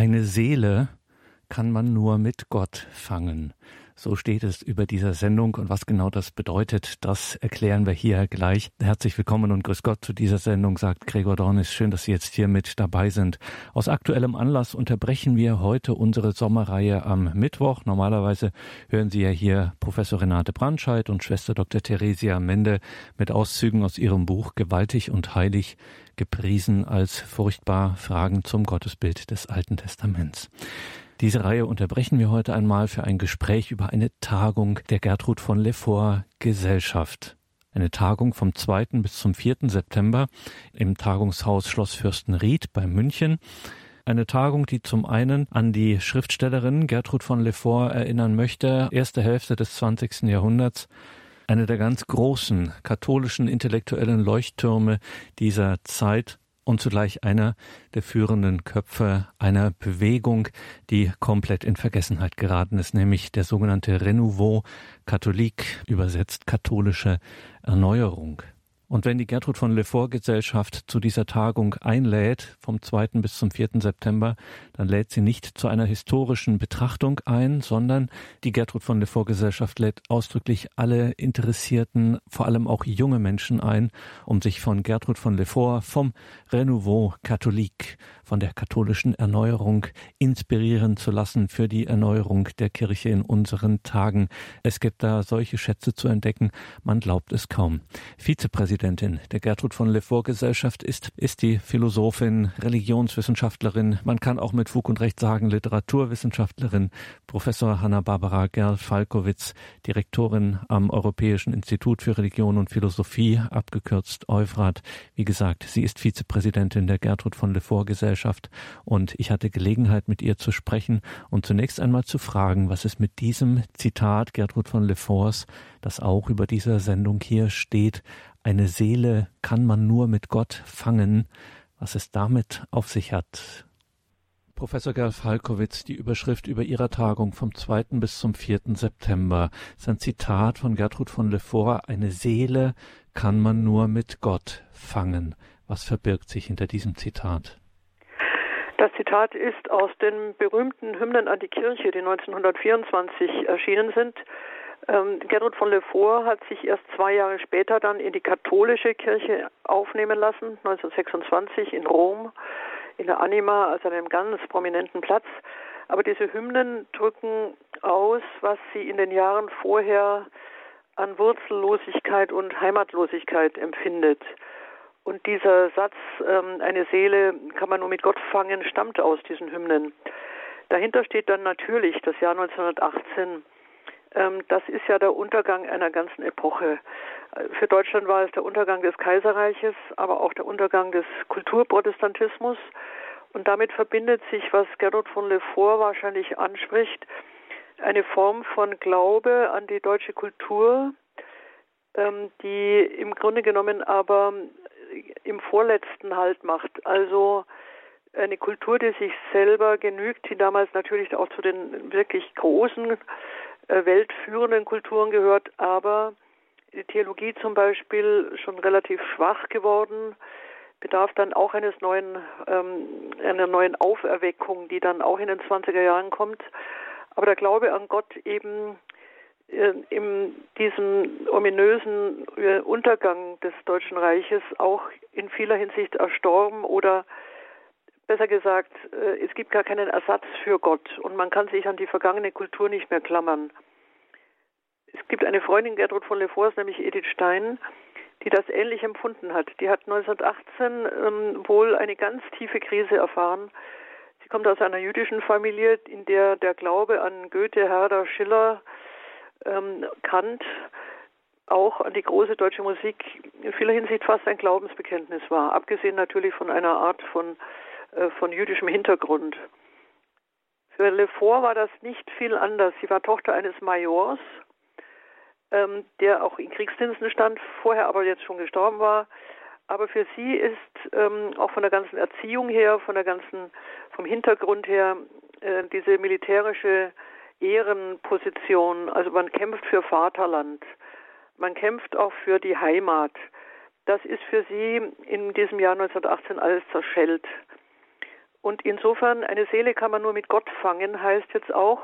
Eine Seele kann man nur mit Gott fangen. So steht es über dieser Sendung und was genau das bedeutet, das erklären wir hier gleich. Herzlich willkommen und grüß Gott zu dieser Sendung, sagt Gregor Dornis. Schön, dass Sie jetzt hier mit dabei sind. Aus aktuellem Anlass unterbrechen wir heute unsere Sommerreihe am Mittwoch. Normalerweise hören Sie ja hier Professor Renate Brandscheid und Schwester Dr. Theresia Mende mit Auszügen aus ihrem Buch Gewaltig und Heilig gepriesen als furchtbar Fragen zum Gottesbild des Alten Testaments. Diese Reihe unterbrechen wir heute einmal für ein Gespräch über eine Tagung der Gertrud von Lefort Gesellschaft. Eine Tagung vom 2. bis zum 4. September im Tagungshaus Schloss Fürstenried bei München. Eine Tagung, die zum einen an die Schriftstellerin Gertrud von Lefort erinnern möchte, erste Hälfte des 20. Jahrhunderts, eine der ganz großen katholischen intellektuellen Leuchttürme dieser Zeit und zugleich einer der führenden Köpfe einer Bewegung, die komplett in Vergessenheit geraten ist, nämlich der sogenannte Renouveau Catholique, übersetzt katholische Erneuerung. Und wenn die Gertrud von Lefort Gesellschaft zu dieser Tagung einlädt, vom 2. bis zum 4. September, dann lädt sie nicht zu einer historischen Betrachtung ein, sondern die Gertrud von Lefort Gesellschaft lädt ausdrücklich alle Interessierten, vor allem auch junge Menschen ein, um sich von Gertrud von Lefort, vom Renouveau Catholique, von der katholischen Erneuerung inspirieren zu lassen für die Erneuerung der Kirche in unseren Tagen. Es gibt da solche Schätze zu entdecken, man glaubt es kaum. Vizepräsident Präsidentin der Gertrud von Lefort Gesellschaft ist, ist die Philosophin, Religionswissenschaftlerin, man kann auch mit Fug und Recht sagen Literaturwissenschaftlerin, Professor Hanna-Barbara Gerl-Falkowitz, Direktorin am Europäischen Institut für Religion und Philosophie, abgekürzt Euphrat. Wie gesagt, sie ist Vizepräsidentin der Gertrud von Lefort Gesellschaft und ich hatte Gelegenheit mit ihr zu sprechen und zunächst einmal zu fragen, was es mit diesem Zitat Gertrud von Leforts, das auch über dieser Sendung hier steht, eine Seele kann man nur mit Gott fangen, was es damit auf sich hat. Professor Gerl Falkowitz, die Überschrift über Ihrer Tagung vom 2. bis zum 4. September ist ein Zitat von Gertrud von Lefort. Eine Seele kann man nur mit Gott fangen. Was verbirgt sich hinter diesem Zitat? Das Zitat ist aus den berühmten Hymnen an die Kirche, die 1924 erschienen sind. Ähm, Gertrud von Lefort hat sich erst zwei Jahre später dann in die katholische Kirche aufnehmen lassen, 1926 in Rom, in der Anima, also einem ganz prominenten Platz. Aber diese Hymnen drücken aus, was sie in den Jahren vorher an Wurzellosigkeit und Heimatlosigkeit empfindet. Und dieser Satz, ähm, eine Seele kann man nur mit Gott fangen, stammt aus diesen Hymnen. Dahinter steht dann natürlich das Jahr 1918 ähm, das ist ja der Untergang einer ganzen Epoche. Für Deutschland war es der Untergang des Kaiserreiches, aber auch der Untergang des Kulturprotestantismus. Und damit verbindet sich, was Gernot von Lefort wahrscheinlich anspricht, eine Form von Glaube an die deutsche Kultur, ähm, die im Grunde genommen aber im Vorletzten Halt macht. Also eine Kultur, die sich selber genügt, die damals natürlich auch zu den wirklich großen äh, weltführenden Kulturen gehört, aber die Theologie zum Beispiel schon relativ schwach geworden, bedarf dann auch eines neuen, ähm, einer neuen Auferweckung, die dann auch in den 20er Jahren kommt. Aber der Glaube an Gott eben äh, in diesem ominösen äh, Untergang des Deutschen Reiches auch in vieler Hinsicht erstorben oder besser gesagt, äh, es gibt gar keinen Ersatz für Gott und man kann sich an die vergangene Kultur nicht mehr klammern. Es gibt eine Freundin Gertrud von Lefors, nämlich Edith Stein, die das ähnlich empfunden hat. Die hat 1918 ähm, wohl eine ganz tiefe Krise erfahren. Sie kommt aus einer jüdischen Familie, in der der Glaube an Goethe, Herder, Schiller, ähm, Kant, auch an die große deutsche Musik in vieler Hinsicht fast ein Glaubensbekenntnis war, abgesehen natürlich von einer Art von von jüdischem Hintergrund. Für Lefort war das nicht viel anders. Sie war Tochter eines Majors, ähm, der auch in Kriegsdiensten stand, vorher aber jetzt schon gestorben war. Aber für sie ist ähm, auch von der ganzen Erziehung her, von der ganzen, vom Hintergrund her, äh, diese militärische Ehrenposition, also man kämpft für Vaterland, man kämpft auch für die Heimat. Das ist für sie in diesem Jahr 1918 alles zerschellt. Und insofern, eine Seele kann man nur mit Gott fangen, heißt jetzt auch,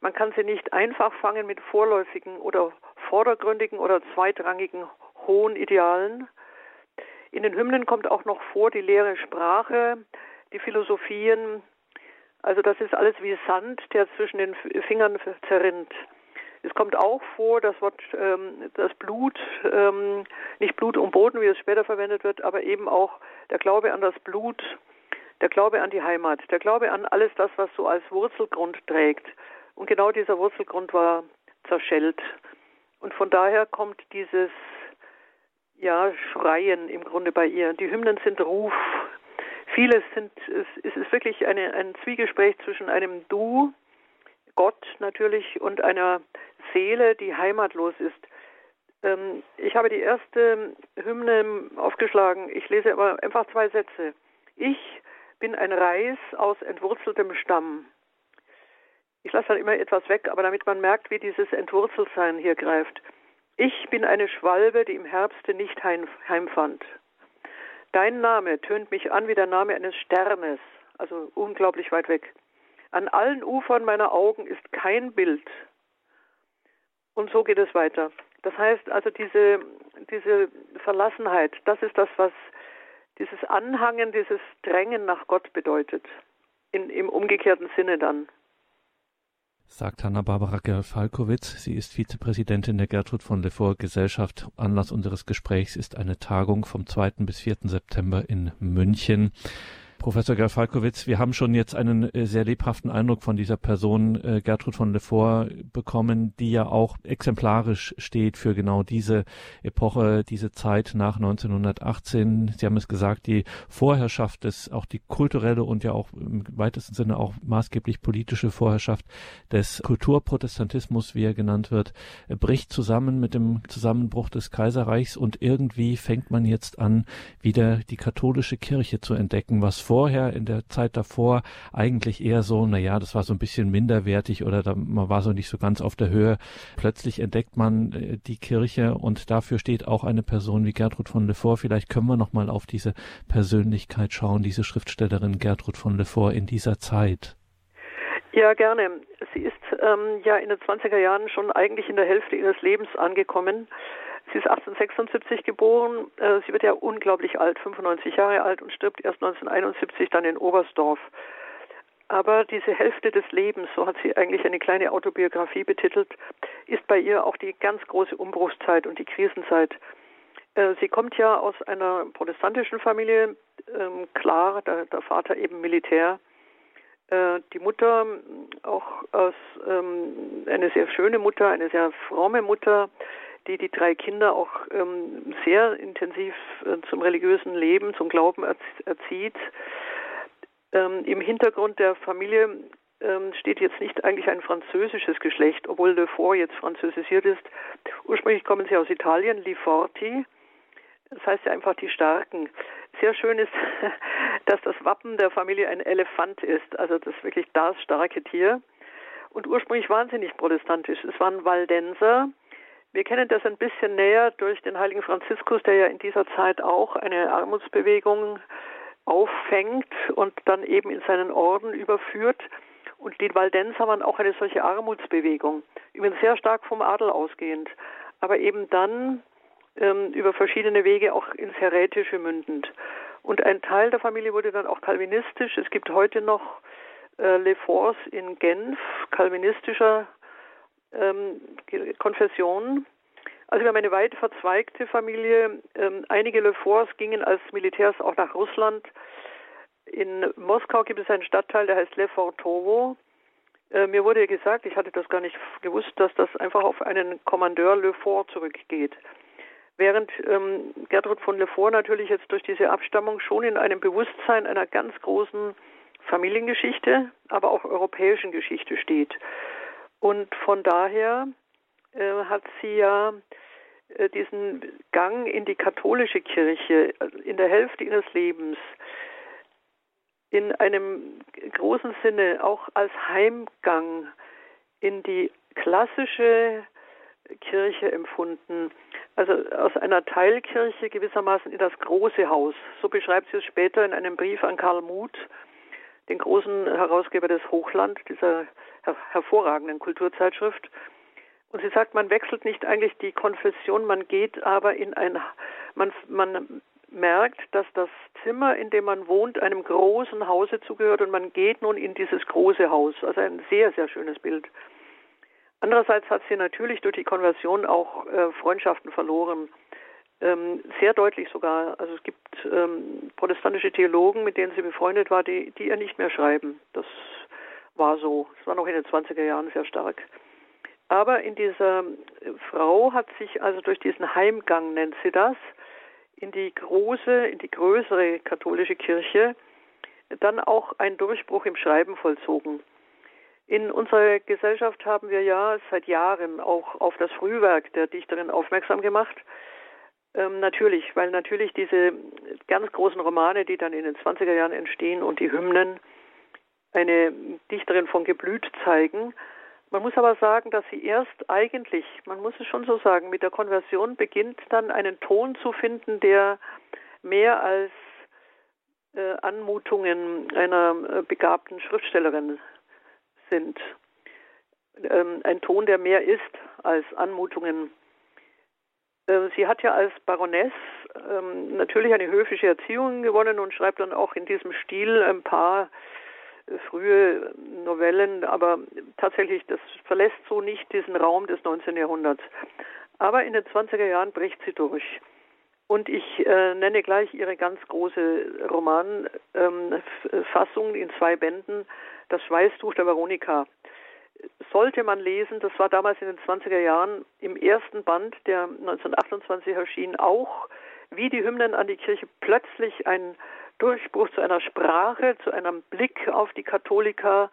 man kann sie nicht einfach fangen mit vorläufigen oder vordergründigen oder zweitrangigen hohen Idealen. In den Hymnen kommt auch noch vor die leere Sprache, die Philosophien. Also das ist alles wie Sand, der zwischen den Fingern zerrinnt. Es kommt auch vor, das Wort, ähm, das Blut, ähm, nicht Blut um Boden, wie es später verwendet wird, aber eben auch der Glaube an das Blut, der Glaube an die Heimat, der Glaube an alles das, was so als Wurzelgrund trägt. Und genau dieser Wurzelgrund war zerschellt. Und von daher kommt dieses ja, Schreien im Grunde bei ihr. Die Hymnen sind Ruf. Vieles sind, es ist wirklich eine, ein Zwiegespräch zwischen einem Du, Gott natürlich, und einer Seele, die heimatlos ist. Ähm, ich habe die erste Hymne aufgeschlagen. Ich lese aber einfach zwei Sätze. Ich bin ein Reis aus entwurzeltem Stamm. Ich lasse dann immer etwas weg, aber damit man merkt, wie dieses Entwurzeltsein hier greift. Ich bin eine Schwalbe, die im Herbste nicht heimfand. Dein Name tönt mich an wie der Name eines Sternes, also unglaublich weit weg. An allen Ufern meiner Augen ist kein Bild. Und so geht es weiter. Das heißt also, diese, diese Verlassenheit, das ist das, was dieses Anhangen, dieses Drängen nach Gott bedeutet. In, Im umgekehrten Sinne dann sagt Hanna-Barbara Gerfalkowitz. Sie ist Vizepräsidentin der Gertrud von Lefort Gesellschaft. Anlass unseres Gesprächs ist eine Tagung vom 2. bis 4. September in München. Professor Gerfalkowitz, wir haben schon jetzt einen äh, sehr lebhaften Eindruck von dieser Person äh, Gertrud von Lefort bekommen, die ja auch exemplarisch steht für genau diese Epoche, diese Zeit nach 1918. Sie haben es gesagt, die Vorherrschaft des, auch die kulturelle und ja auch im weitesten Sinne auch maßgeblich politische Vorherrschaft des Kulturprotestantismus, wie er genannt wird, äh, bricht zusammen mit dem Zusammenbruch des Kaiserreichs und irgendwie fängt man jetzt an, wieder die katholische Kirche zu entdecken, was vorher, in der Zeit davor, eigentlich eher so, na ja, das war so ein bisschen minderwertig oder da, man war so nicht so ganz auf der Höhe. Plötzlich entdeckt man äh, die Kirche und dafür steht auch eine Person wie Gertrud von Lefort. Vielleicht können wir noch mal auf diese Persönlichkeit schauen, diese Schriftstellerin Gertrud von Lefort in dieser Zeit. Ja, gerne. Sie ist ähm, ja in den 20er Jahren schon eigentlich in der Hälfte ihres Lebens angekommen. Sie ist 1876 geboren. Äh, sie wird ja unglaublich alt, 95 Jahre alt und stirbt erst 1971 dann in Oberstdorf. Aber diese Hälfte des Lebens, so hat sie eigentlich eine kleine Autobiografie betitelt, ist bei ihr auch die ganz große Umbruchszeit und die Krisenzeit. Äh, sie kommt ja aus einer protestantischen Familie, ähm, klar, der, Vater eben Militär, äh, die Mutter auch aus ähm, eine sehr schöne Mutter, eine sehr fromme Mutter, die die drei Kinder auch ähm, sehr intensiv äh, zum religiösen Leben, zum Glauben erzieht. Ähm, Im Hintergrund der Familie ähm, steht jetzt nicht eigentlich ein französisches Geschlecht, obwohl Le Fort jetzt französisiert ist. Ursprünglich kommen sie aus Italien, Liforti. Das heißt ja einfach die Starken. Sehr schön ist, dass das Wappen der Familie ein Elefant ist, also das wirklich das starke Tier. Und ursprünglich waren sie nicht protestantisch. Es waren Waldenser, wir kennen das ein bisschen näher durch den heiligen Franziskus, der ja in dieser Zeit auch eine Armutsbewegung auffängt und dann eben in seinen Orden überführt. Und die Waldenser waren auch eine solche Armutsbewegung, übrigens sehr stark vom Adel ausgehend, aber eben dann ähm, über verschiedene Wege auch ins Herätische mündend. Und ein Teil der Familie wurde dann auch kalvinistisch. Es gibt heute noch äh, Le Force in Genf, kalvinistischer ähm, Konfessionen. Also wir haben eine weit verzweigte Familie. Ähm, einige Le Forts gingen als Militärs auch nach Russland. In Moskau gibt es einen Stadtteil, der heißt Le Fortovo. Äh, mir wurde gesagt, ich hatte das gar nicht gewusst, dass das einfach auf einen Kommandeur Le Fort zurückgeht. Während ähm, Gertrud von Le Fort natürlich jetzt durch diese Abstammung schon in einem Bewusstsein einer ganz großen Familiengeschichte, aber auch europäischen Geschichte steht. Und von daher äh, hat sie ja äh, diesen Gang in die katholische Kirche äh, in der Hälfte ihres Lebens in einem großen Sinne auch als Heimgang in die klassische Kirche empfunden. Also aus einer Teilkirche gewissermaßen in das große Haus. So beschreibt sie es später in einem Brief an Karl Muth, den großen Herausgeber des Hochland, dieser her hervorragenden Kulturzeitschrift. Und sie sagt, man wechselt nicht eigentlich die Konfession, man geht aber in ein, man, man merkt, dass das Zimmer, in dem man wohnt, einem großen Hause zugehört und man geht nun in dieses große Haus. Also ein sehr, sehr schönes Bild. Andererseits hat sie natürlich durch die Konversion auch äh, Freundschaften verloren. Ähm, sehr deutlich sogar. Also es gibt ähm, protestantische Theologen, mit denen sie befreundet war, die, die ihr nicht mehr schreiben. Das war so. Es war noch in den 20er Jahren sehr stark. Aber in dieser Frau hat sich also durch diesen Heimgang, nennt sie das, in die große, in die größere katholische Kirche dann auch ein Durchbruch im Schreiben vollzogen. In unserer Gesellschaft haben wir ja seit Jahren auch auf das Frühwerk der Dichterin aufmerksam gemacht. Ähm, natürlich, weil natürlich diese ganz großen Romane, die dann in den 20er Jahren entstehen und die Hymnen eine Dichterin von Geblüt zeigen, man muss aber sagen, dass sie erst eigentlich, man muss es schon so sagen, mit der Konversion beginnt dann einen Ton zu finden, der mehr als äh, Anmutungen einer äh, begabten Schriftstellerin sind. Ähm, ein Ton, der mehr ist als Anmutungen. Äh, sie hat ja als Baroness ähm, natürlich eine höfische Erziehung gewonnen und schreibt dann auch in diesem Stil ein paar frühe Novellen, aber tatsächlich, das verlässt so nicht diesen Raum des 19. Jahrhunderts. Aber in den 20er Jahren bricht sie durch. Und ich äh, nenne gleich ihre ganz große Romanfassung ähm, in zwei Bänden, Das Schweißtuch der Veronika. Sollte man lesen, das war damals in den 20er Jahren im ersten Band, der 1928 erschien, auch wie die Hymnen an die Kirche plötzlich ein Durchbruch zu einer Sprache, zu einem Blick auf die Katholiker,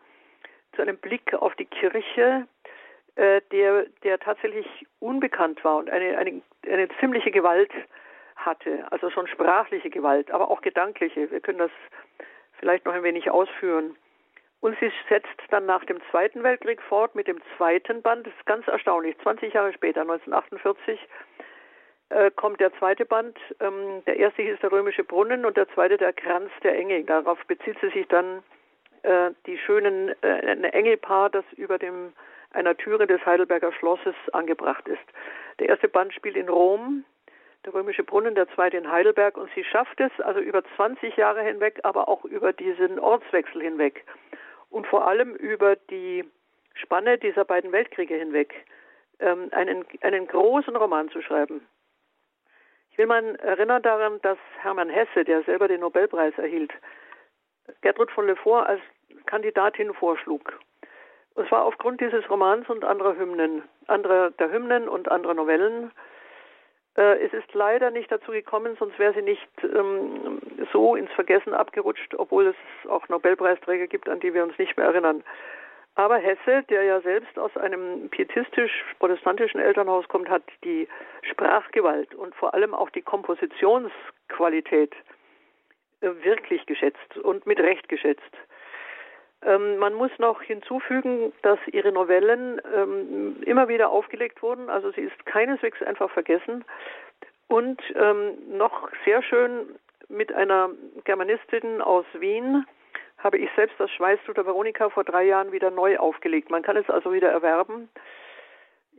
zu einem Blick auf die Kirche, äh, der, der tatsächlich unbekannt war und eine, eine, eine ziemliche Gewalt hatte, also schon sprachliche Gewalt, aber auch gedankliche. Wir können das vielleicht noch ein wenig ausführen. Und sie setzt dann nach dem Zweiten Weltkrieg fort mit dem zweiten Band. Das ist ganz erstaunlich. 20 Jahre später, 1948, äh, kommt der zweite Band. Ähm, der erste hieß der römische Brunnen und der zweite der Kranz der Engel. Darauf bezieht sie sich dann äh, die schönen äh, ein Engelpaar, das über dem einer Türe des Heidelberger Schlosses angebracht ist. Der erste Band spielt in Rom, der römische Brunnen, der zweite in Heidelberg und sie schafft es also über 20 Jahre hinweg, aber auch über diesen Ortswechsel hinweg und vor allem über die Spanne dieser beiden Weltkriege hinweg ähm, einen, einen großen Roman zu schreiben. Ich will mal erinnern daran, dass Hermann Hesse, der selber den Nobelpreis erhielt, Gertrud von Lefort als Kandidatin vorschlug. Und zwar aufgrund dieses Romans und anderer Hymnen, anderer der Hymnen und anderer Novellen. Äh, es ist leider nicht dazu gekommen, sonst wäre sie nicht ähm, so ins Vergessen abgerutscht, obwohl es auch Nobelpreisträger gibt, an die wir uns nicht mehr erinnern. Aber Hesse, der ja selbst aus einem pietistisch-protestantischen Elternhaus kommt, hat die Sprachgewalt und vor allem auch die Kompositionsqualität äh, wirklich geschätzt und mit Recht geschätzt. Ähm, man muss noch hinzufügen, dass ihre Novellen ähm, immer wieder aufgelegt wurden. Also sie ist keineswegs einfach vergessen. Und ähm, noch sehr schön mit einer Germanistin aus Wien, habe ich selbst das Schweißtuch der Veronika vor drei Jahren wieder neu aufgelegt. Man kann es also wieder erwerben.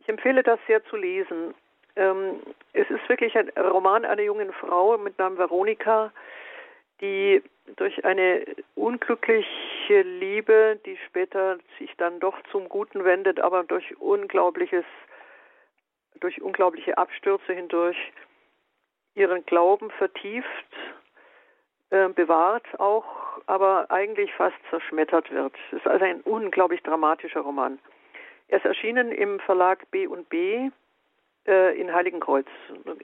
Ich empfehle das sehr zu lesen. Ähm, es ist wirklich ein Roman einer jungen Frau mit Namen Veronika, die durch eine unglückliche Liebe, die später sich dann doch zum Guten wendet, aber durch unglaubliches, durch unglaubliche Abstürze hindurch ihren Glauben vertieft, äh, bewahrt auch aber eigentlich fast zerschmettert wird. Es ist also ein unglaublich dramatischer Roman. Er ist erschienen im Verlag B und B äh, in Heiligenkreuz.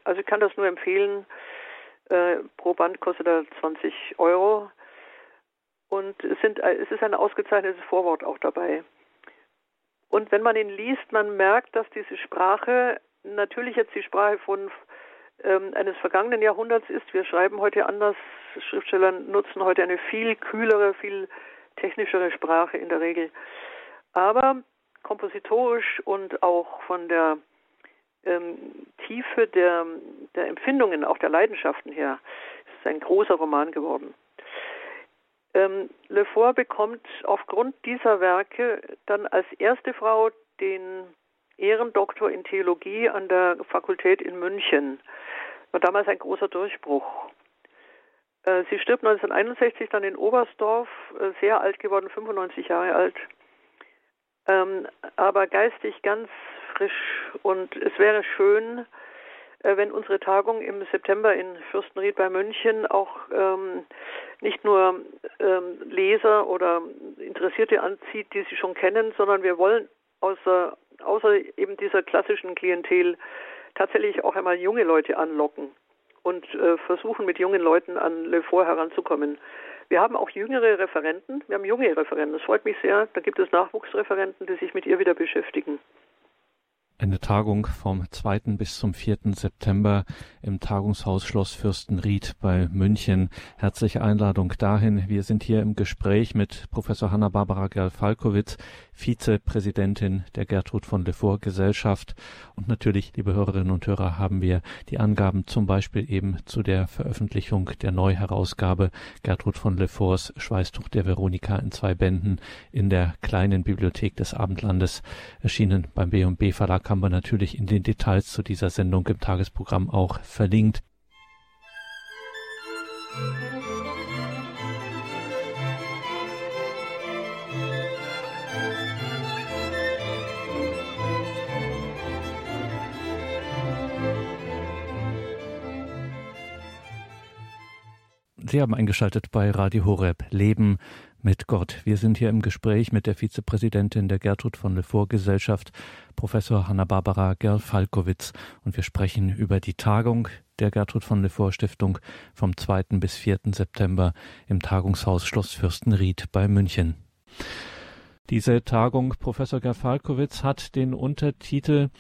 Also ich kann das nur empfehlen. Äh, pro Band kostet er 20 Euro. Und es, sind, es ist ein ausgezeichnetes Vorwort auch dabei. Und wenn man ihn liest, man merkt, dass diese Sprache natürlich jetzt die Sprache von ähm, eines vergangenen Jahrhunderts ist. Wir schreiben heute anders. Schriftsteller nutzen heute eine viel kühlere, viel technischere Sprache in der Regel. Aber kompositorisch und auch von der ähm, Tiefe der, der Empfindungen, auch der Leidenschaften her, ist es ein großer Roman geworden. Ähm, Le Fort bekommt aufgrund dieser Werke dann als erste Frau den Ehrendoktor in Theologie an der Fakultät in München. War damals ein großer Durchbruch. Äh, sie stirbt 1961 dann in Oberstdorf, äh, sehr alt geworden, 95 Jahre alt, ähm, aber geistig ganz frisch. Und es wäre schön, äh, wenn unsere Tagung im September in Fürstenried bei München auch ähm, nicht nur ähm, Leser oder Interessierte anzieht, die sie schon kennen, sondern wir wollen außer, außer eben dieser klassischen Klientel tatsächlich auch einmal junge Leute anlocken und äh, versuchen mit jungen Leuten an Le Fort heranzukommen. Wir haben auch jüngere Referenten, wir haben junge Referenten, das freut mich sehr. Da gibt es Nachwuchsreferenten, die sich mit ihr wieder beschäftigen. Eine Tagung vom 2. bis zum 4. September im Tagungshaus Schloss Fürstenried bei München. Herzliche Einladung dahin. Wir sind hier im Gespräch mit Professor Hanna-Barbara Gerl-Falkowitz, Vizepräsidentin der Gertrud von Lefort Gesellschaft. Und natürlich, liebe Hörerinnen und Hörer, haben wir die Angaben zum Beispiel eben zu der Veröffentlichung der Neuherausgabe Gertrud von Leforts Schweißtuch der Veronika in zwei Bänden in der kleinen Bibliothek des Abendlandes erschienen beim B&B Verlag haben wir natürlich in den Details zu dieser Sendung im Tagesprogramm auch verlinkt. Sie haben eingeschaltet bei Radio Horeb Leben mit Gott. Wir sind hier im Gespräch mit der Vizepräsidentin der Gertrud von Lefort Gesellschaft, Professor Hanna-Barbara Gerl-Falkowitz, und wir sprechen über die Tagung der Gertrud von Lefort Stiftung vom 2. bis 4. September im Tagungshaus Schloss Fürstenried bei München. Diese Tagung, Professor Gerl-Falkowitz, hat den Untertitel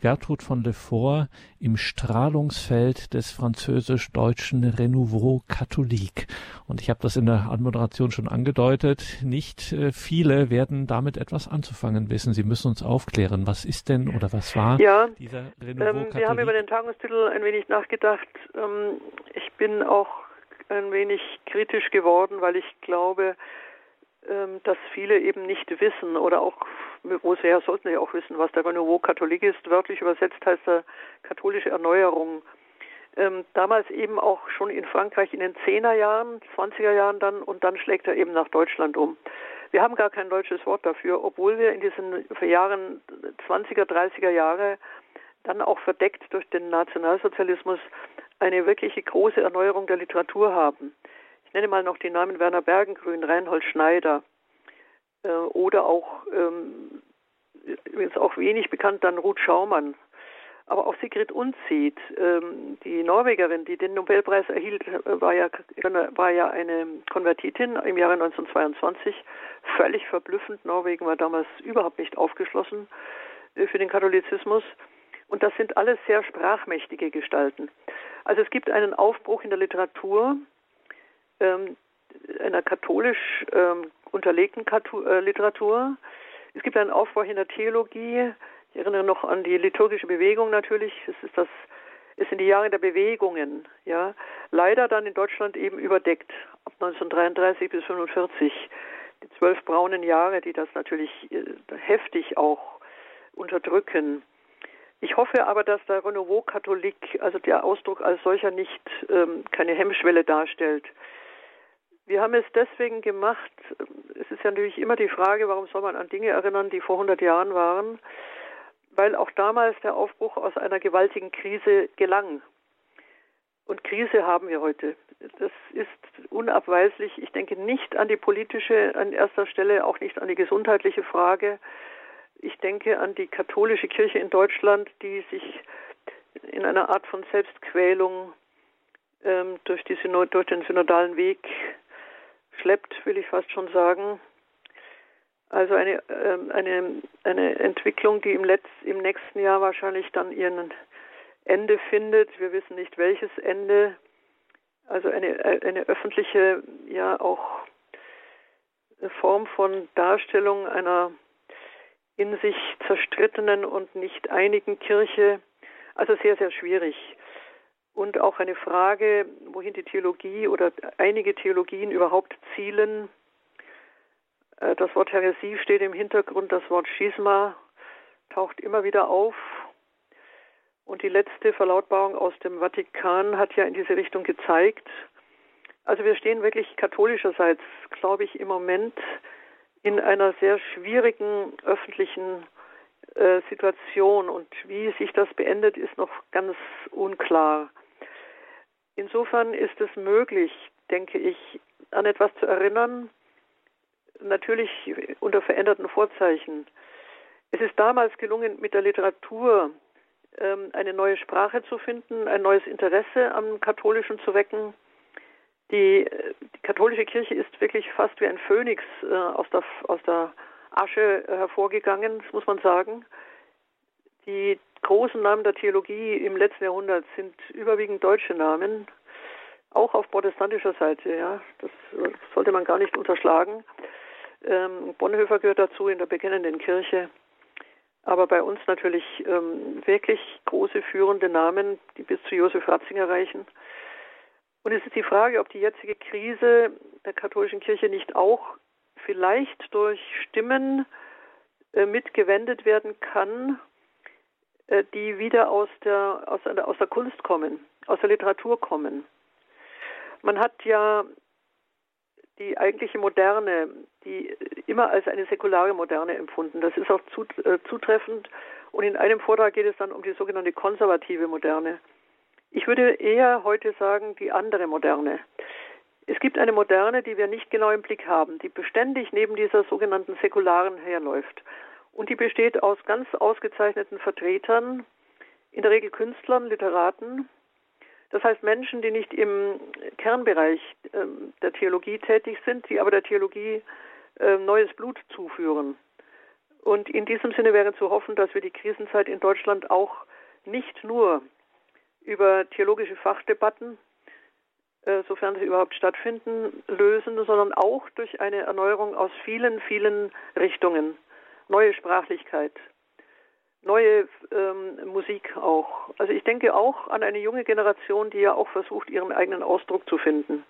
Gertrud von Lefort im Strahlungsfeld des französisch-deutschen Renouveau Catholique. Und ich habe das in der Anmoderation schon angedeutet. Nicht äh, viele werden damit etwas anzufangen wissen. Sie müssen uns aufklären, was ist denn oder was war ja, dieser Renouveau ähm, Wir haben über den Tagungstitel ein wenig nachgedacht. Ähm, ich bin auch ein wenig kritisch geworden, weil ich glaube, ähm, dass viele eben nicht wissen oder auch, wo sie her sollten ja auch wissen, was der Renouveau Katholik ist. Wörtlich übersetzt heißt er katholische Erneuerung. Ähm, damals eben auch schon in Frankreich in den 10er Jahren, 20er Jahren dann und dann schlägt er eben nach Deutschland um. Wir haben gar kein deutsches Wort dafür, obwohl wir in diesen Jahren 20er, 30er Jahre dann auch verdeckt durch den Nationalsozialismus eine wirkliche große Erneuerung der Literatur haben. Ich nenne mal noch die Namen Werner Bergengrün, Reinhold Schneider äh, oder auch, ähm, übrigens auch wenig bekannt, dann Ruth Schaumann. Aber auch Sigrid Unzieht, ähm, die Norwegerin, die den Nobelpreis erhielt, äh, war ja, war ja eine Konvertitin im Jahre 1922. Völlig verblüffend. Norwegen war damals überhaupt nicht aufgeschlossen äh, für den Katholizismus. Und das sind alles sehr sprachmächtige Gestalten. Also es gibt einen Aufbruch in der Literatur, ähm, einer katholisch ähm, unterlegten äh, Literatur. Es gibt einen Aufbau in der Theologie. Ich erinnere noch an die liturgische Bewegung natürlich. Es ist das, es sind die Jahre der Bewegungen. Ja, leider dann in Deutschland eben überdeckt ab 1933 bis 1945 die zwölf braunen Jahre, die das natürlich äh, heftig auch unterdrücken. Ich hoffe aber, dass der Renouveau Katholik, also der Ausdruck als solcher nicht ähm, keine Hemmschwelle darstellt. Wir haben es deswegen gemacht, es ist ja natürlich immer die Frage, warum soll man an Dinge erinnern, die vor 100 Jahren waren, weil auch damals der Aufbruch aus einer gewaltigen Krise gelang. Und Krise haben wir heute. Das ist unabweislich. Ich denke nicht an die politische an erster Stelle, auch nicht an die gesundheitliche Frage. Ich denke an die katholische Kirche in Deutschland, die sich in einer Art von Selbstquälung ähm, durch, Synod, durch den synodalen Weg schleppt, will ich fast schon sagen. Also eine, ähm, eine, eine Entwicklung, die im, Letz-, im nächsten Jahr wahrscheinlich dann ihren Ende findet. Wir wissen nicht welches Ende. Also eine, eine öffentliche, ja auch Form von Darstellung einer in sich zerstrittenen und nicht einigen Kirche. Also sehr, sehr schwierig. Und auch eine Frage, wohin die Theologie oder einige Theologien überhaupt zielen. Äh, das Wort Häresie steht im Hintergrund, das Wort Schisma taucht immer wieder auf. Und die letzte Verlautbarung aus dem Vatikan hat ja in diese Richtung gezeigt. Also wir stehen wirklich katholischerseits, glaube ich, im Moment in einer sehr schwierigen öffentlichen äh, Situation und wie sich das beendet, ist noch ganz unklar. Insofern ist es möglich, denke ich, an etwas zu erinnern, natürlich unter veränderten Vorzeichen. Es ist damals gelungen, mit der Literatur ähm, eine neue Sprache zu finden, ein neues Interesse am Katholischen zu wecken. Die, die katholische Kirche ist wirklich fast wie ein Phönix äh, aus, der, aus der Asche hervorgegangen, das muss man sagen. Die großen Namen der Theologie im letzten Jahrhundert sind überwiegend deutsche Namen, auch auf protestantischer Seite. Ja, das sollte man gar nicht unterschlagen. Ähm, Bonhoeffer gehört dazu in der bekennenden Kirche. Aber bei uns natürlich ähm, wirklich große führende Namen, die bis zu Josef Ratzinger reichen. Und es ist die Frage, ob die jetzige Krise der katholischen Kirche nicht auch vielleicht durch Stimmen äh, mitgewendet werden kann, die wieder aus der, aus, aus der Kunst kommen, aus der Literatur kommen. Man hat ja die eigentliche Moderne, die immer als eine säkulare Moderne empfunden. Das ist auch äh, zutreffend. Und in einem Vortrag geht es dann um die sogenannte konservative Moderne. Ich würde eher heute sagen, die andere Moderne. Es gibt eine Moderne, die wir nicht genau im Blick haben, die beständig neben dieser sogenannten säkularen herläuft. Und die besteht aus ganz ausgezeichneten Vertretern, in der Regel Künstlern, Literaten. Das heißt Menschen, die nicht im Kernbereich äh, der Theologie tätig sind, die aber der Theologie äh, neues Blut zuführen. Und in diesem Sinne wäre zu hoffen, dass wir die Krisenzeit in Deutschland auch nicht nur über theologische Fachdebatten, äh, sofern sie überhaupt stattfinden, lösen, sondern auch durch eine Erneuerung aus vielen, vielen Richtungen neue Sprachlichkeit, neue ähm, Musik auch. Also ich denke auch an eine junge Generation, die ja auch versucht, ihren eigenen Ausdruck zu finden.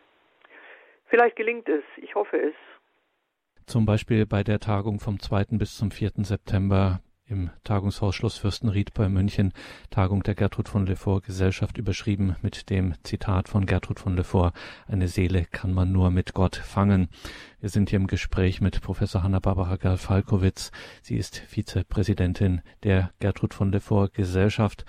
Vielleicht gelingt es, ich hoffe es. Zum Beispiel bei der Tagung vom 2. bis zum 4. September im Tagungshaus Schloss Fürstenried bei München, Tagung der Gertrud von Lefort Gesellschaft überschrieben mit dem Zitat von Gertrud von Lefort, eine Seele kann man nur mit Gott fangen. Wir sind hier im Gespräch mit Professor Hanna-Barbara Gerl-Falkowitz. Sie ist Vizepräsidentin der Gertrud von Lefort Gesellschaft.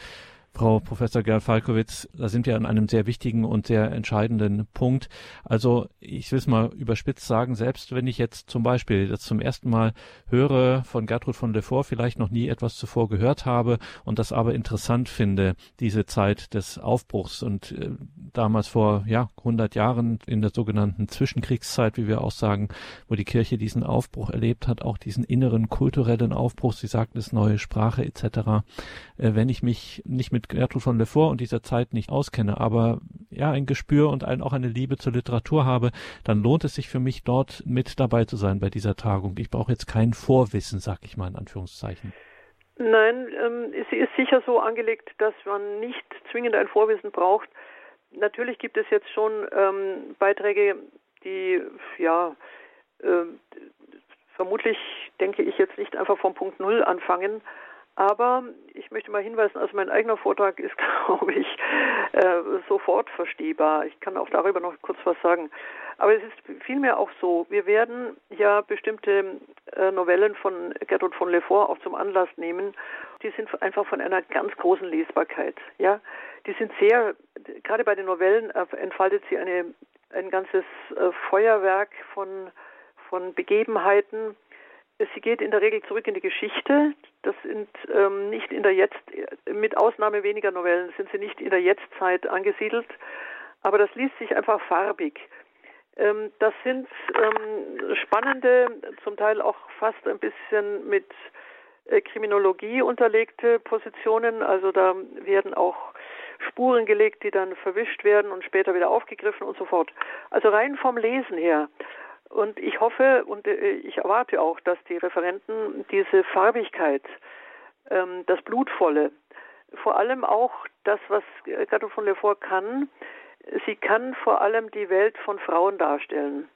Frau Professor Gerl Falkowitz, da sind wir an einem sehr wichtigen und sehr entscheidenden Punkt. Also ich will es mal überspitzt sagen, selbst wenn ich jetzt zum Beispiel das zum ersten Mal höre von Gertrud von Lefort, vielleicht noch nie etwas zuvor gehört habe und das aber interessant finde, diese Zeit des Aufbruchs und äh, damals vor ja 100 Jahren in der sogenannten Zwischenkriegszeit, wie wir auch sagen, wo die Kirche diesen Aufbruch erlebt hat, auch diesen inneren kulturellen Aufbruch, Sie sagten es, neue Sprache etc. Äh, wenn ich mich nicht mit Gertrud von Lefort und dieser Zeit nicht auskenne, aber ja, ein Gespür und ein, auch eine Liebe zur Literatur habe, dann lohnt es sich für mich dort mit dabei zu sein bei dieser Tagung. Ich brauche jetzt kein Vorwissen, sag ich mal in Anführungszeichen. Nein, ähm, sie ist sicher so angelegt, dass man nicht zwingend ein Vorwissen braucht. Natürlich gibt es jetzt schon ähm, Beiträge, die ja äh, vermutlich, denke ich, jetzt nicht einfach vom Punkt Null anfangen, aber ich möchte mal hinweisen, also mein eigener Vortrag ist, glaube ich, äh, sofort verstehbar. Ich kann auch darüber noch kurz was sagen. Aber es ist vielmehr auch so, wir werden ja bestimmte äh, Novellen von Gertrud von Lefort auch zum Anlass nehmen. Die sind einfach von einer ganz großen Lesbarkeit. Ja, die sind sehr, gerade bei den Novellen entfaltet sie eine, ein ganzes äh, Feuerwerk von, von Begebenheiten, Sie geht in der Regel zurück in die Geschichte. Das sind ähm, nicht in der Jetzt, mit Ausnahme weniger Novellen, sind sie nicht in der Jetztzeit angesiedelt. Aber das liest sich einfach farbig. Ähm, das sind ähm, spannende, zum Teil auch fast ein bisschen mit äh, Kriminologie unterlegte Positionen. Also da werden auch Spuren gelegt, die dann verwischt werden und später wieder aufgegriffen und so fort. Also rein vom Lesen her und ich hoffe und äh, ich erwarte auch, dass die Referenten diese Farbigkeit, ähm, das Blutvolle vor allem auch das, was Gatto von Lefort kann. Sie kann vor allem die Welt von Frauen darstellen.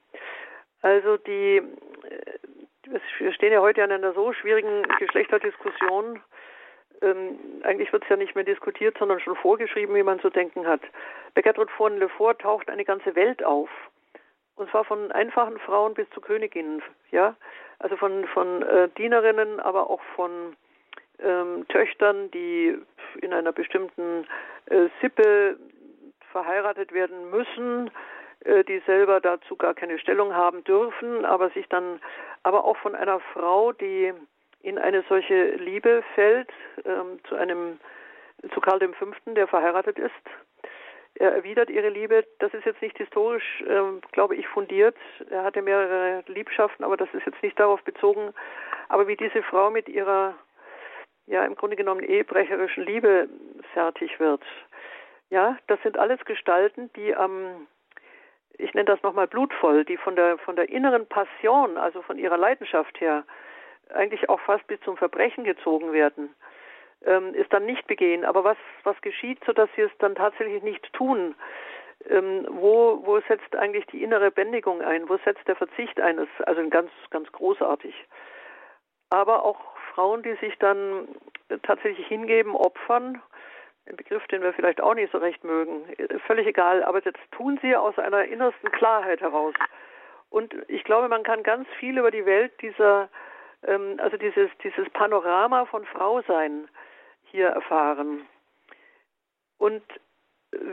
Also die, äh, wir stehen ja heute an einer so schwierigen Geschlechterdiskussion. Ähm, eigentlich wird es ja nicht mehr diskutiert, sondern schon vorgeschrieben, wie man zu denken hat. Bei Gertrud von Lefort taucht eine ganze Welt auf. Und zwar von einfachen Frauen bis zu Königinnen, ja. Also von, von äh, Dienerinnen, aber auch von ähm, Töchtern, die in einer bestimmten äh, Sippe verheiratet werden müssen, äh, die selber dazu gar keine Stellung haben dürfen, aber sich dann, aber auch von einer Frau, die in eine solche Liebe fällt, ähm, zu einem, zu Karl V., der verheiratet ist. Er erwidert ihre Liebe. Das ist jetzt nicht historisch, ähm, glaube ich, fundiert. Er hatte mehrere Liebschaften, aber das ist jetzt nicht darauf bezogen. Aber wie diese Frau mit ihrer, ja, im Grunde genommen ehebrecherischen Liebe fertig wird. Ja, das sind alles Gestalten, die am ich nenne das nochmal blutvoll, die von der, von der inneren Passion, also von ihrer Leidenschaft her, eigentlich auch fast bis zum Verbrechen gezogen werden, ähm, ist dann nicht begehen. Aber was, was geschieht, sodass sie es dann tatsächlich nicht tun? Ähm, wo, wo setzt eigentlich die innere Bändigung ein? Wo setzt der Verzicht ein? Das ist also ganz, ganz großartig. Aber auch Frauen, die sich dann tatsächlich hingeben, opfern, ein Begriff, den wir vielleicht auch nicht so recht mögen. Völlig egal, aber das tun sie aus einer innersten Klarheit heraus. Und ich glaube, man kann ganz viel über die Welt dieser, ähm, also dieses, dieses Panorama von Frausein hier erfahren. Und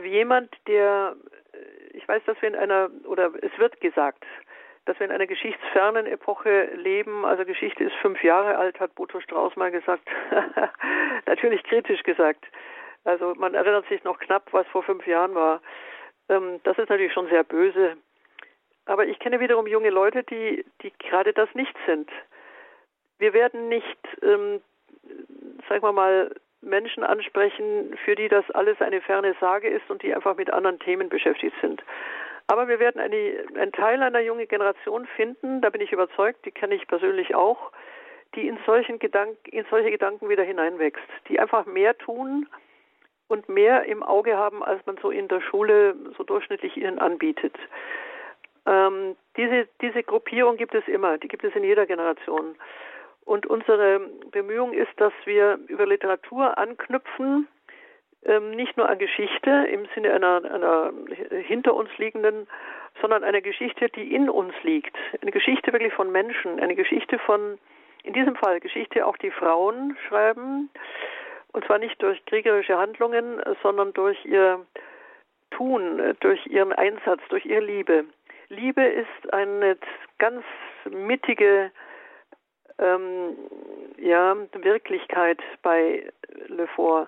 jemand, der, ich weiß, dass wir in einer, oder es wird gesagt, dass wir in einer geschichtsfernen Epoche leben. Also Geschichte ist fünf Jahre alt, hat Boto Strauß mal gesagt. Natürlich kritisch gesagt. Also man erinnert sich noch knapp, was vor fünf Jahren war. Ähm, das ist natürlich schon sehr böse. Aber ich kenne wiederum junge Leute, die, die gerade das nicht sind. Wir werden nicht, ähm, sagen wir mal, Menschen ansprechen, für die das alles eine ferne Sage ist und die einfach mit anderen Themen beschäftigt sind. Aber wir werden eine, einen Teil einer jungen Generation finden, da bin ich überzeugt, die kenne ich persönlich auch, die in, solchen Gedanken, in solche Gedanken wieder hineinwächst, die einfach mehr tun, und mehr im Auge haben, als man so in der Schule so durchschnittlich ihnen anbietet. Ähm, diese, diese Gruppierung gibt es immer, die gibt es in jeder Generation. Und unsere Bemühung ist, dass wir über Literatur anknüpfen, ähm, nicht nur an Geschichte im Sinne einer, einer hinter uns liegenden, sondern einer Geschichte, die in uns liegt. Eine Geschichte wirklich von Menschen, eine Geschichte von, in diesem Fall Geschichte auch die Frauen schreiben, und zwar nicht durch kriegerische Handlungen, sondern durch ihr Tun, durch ihren Einsatz, durch ihre Liebe. Liebe ist eine ganz mittige ähm, ja, Wirklichkeit bei Lefort.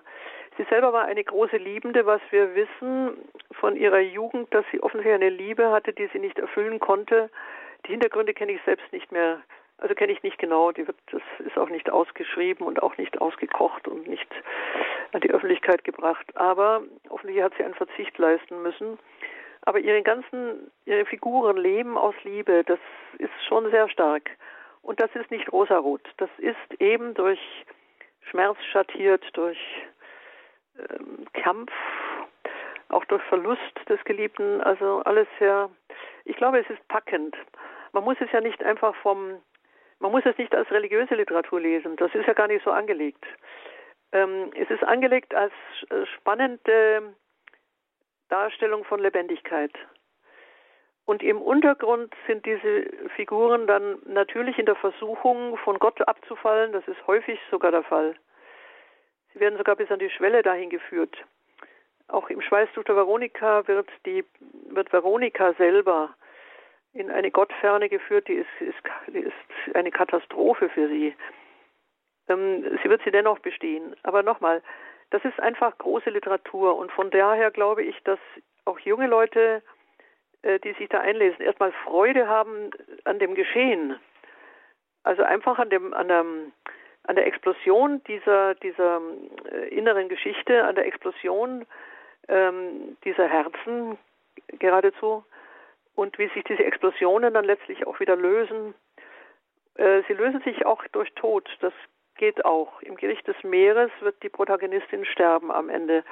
Sie selber war eine große Liebende, was wir wissen von ihrer Jugend, dass sie offensichtlich eine Liebe hatte, die sie nicht erfüllen konnte. Die Hintergründe kenne ich selbst nicht mehr also kenne ich nicht genau, wird, das ist auch nicht ausgeschrieben und auch nicht ausgekocht und nicht an die Öffentlichkeit gebracht. Aber offensichtlich hat sie einen Verzicht leisten müssen. Aber ihre ganzen, ihre Figuren leben aus Liebe. Das ist schon sehr stark. Und das ist nicht rosarot. Das ist eben durch Schmerz schattiert, durch ähm, Kampf, auch durch Verlust des Geliebten. Also alles sehr, ich glaube, es ist packend. Man muss es ja nicht einfach vom man muss es nicht als religiöse Literatur lesen, das ist ja gar nicht so angelegt. Ähm, es ist angelegt als äh, spannende Darstellung von Lebendigkeit. Und im Untergrund sind diese Figuren dann natürlich in der Versuchung, von Gott abzufallen. Das ist häufig sogar der Fall. Sie werden sogar bis an die Schwelle dahin geführt. Auch im Schweißtuch der Veronika wird, die, wird Veronika selber in eine Gottferne geführt, die ist, ist, ist eine Katastrophe für sie. Ähm, sie wird sie dennoch bestehen. Aber nochmal, das ist einfach große Literatur und von daher glaube ich, dass auch junge Leute, die sich da einlesen, erstmal Freude haben an dem Geschehen. Also einfach an dem, an der, an der Explosion dieser, dieser äh, inneren Geschichte, an der Explosion ähm, dieser Herzen geradezu und wie sich diese Explosionen dann letztlich auch wieder lösen. Äh, sie lösen sich auch durch Tod. Das geht auch. Im Gericht des Meeres wird die Protagonistin sterben am Ende.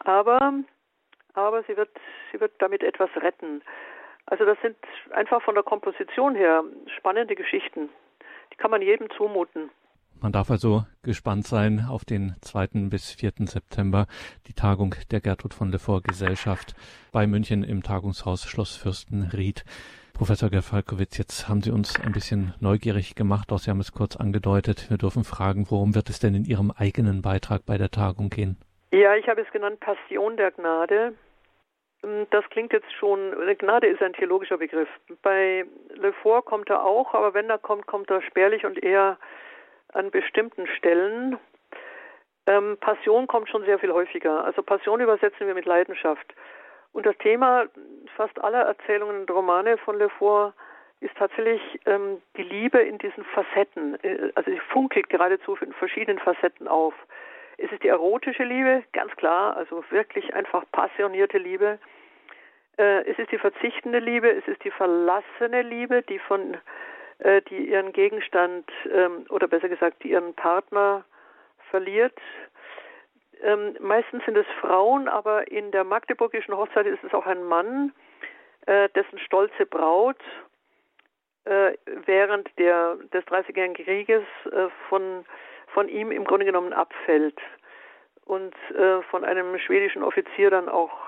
Aber, aber sie wird, sie wird damit etwas retten. Also das sind einfach von der Komposition her spannende Geschichten. Die kann man jedem zumuten. Man darf also gespannt sein auf den 2. bis 4. September, die Tagung der Gertrud von Lefort Gesellschaft bei München im Tagungshaus Schloss Fürstenried. Professor Gefalkowitz, jetzt haben Sie uns ein bisschen neugierig gemacht, auch Sie haben es kurz angedeutet. Wir dürfen fragen, worum wird es denn in Ihrem eigenen Beitrag bei der Tagung gehen? Ja, ich habe es genannt Passion der Gnade. Ähm, das klingt jetzt schon, Gnade ist ein theologischer Begriff. Bei Lefort kommt er auch, aber wenn er kommt, kommt er spärlich und eher an bestimmten Stellen. Ähm, Passion kommt schon sehr viel häufiger. Also Passion übersetzen wir mit Leidenschaft. Und das Thema fast aller Erzählungen und Romane von Lefort ist tatsächlich ähm, die Liebe in diesen Facetten. Äh, also sie funkelt geradezu in verschiedenen Facetten auf. Es ist die erotische Liebe, ganz klar, also wirklich einfach passionierte Liebe. Äh, es ist die verzichtende Liebe, es ist die verlassene Liebe, die von äh, die ihren Gegenstand ähm, oder besser gesagt, die ihren Partner verliert. Ähm, meistens sind es Frauen, aber in der magdeburgischen Hochzeit ist es auch ein Mann, äh, dessen stolze Braut äh, während der, des Dreißigjährigen Krieges äh, von, von ihm im Grunde genommen abfällt und äh, von einem schwedischen Offizier dann auch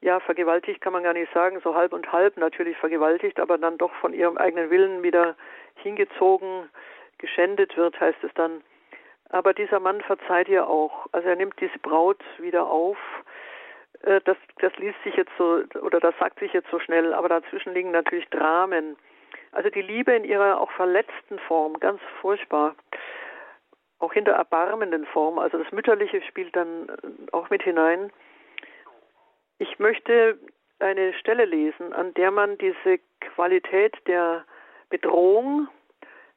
ja, vergewaltigt kann man gar nicht sagen, so halb und halb natürlich vergewaltigt, aber dann doch von ihrem eigenen Willen wieder hingezogen, geschändet wird, heißt es dann. Aber dieser Mann verzeiht ihr auch. Also er nimmt diese Braut wieder auf. Äh, das, das liest sich jetzt so, oder das sagt sich jetzt so schnell, aber dazwischen liegen natürlich Dramen. Also die Liebe in ihrer auch verletzten Form, ganz furchtbar. Auch in der erbarmenden Form. Also das Mütterliche spielt dann auch mit hinein. Ich möchte eine Stelle lesen, an der man diese Qualität der Bedrohung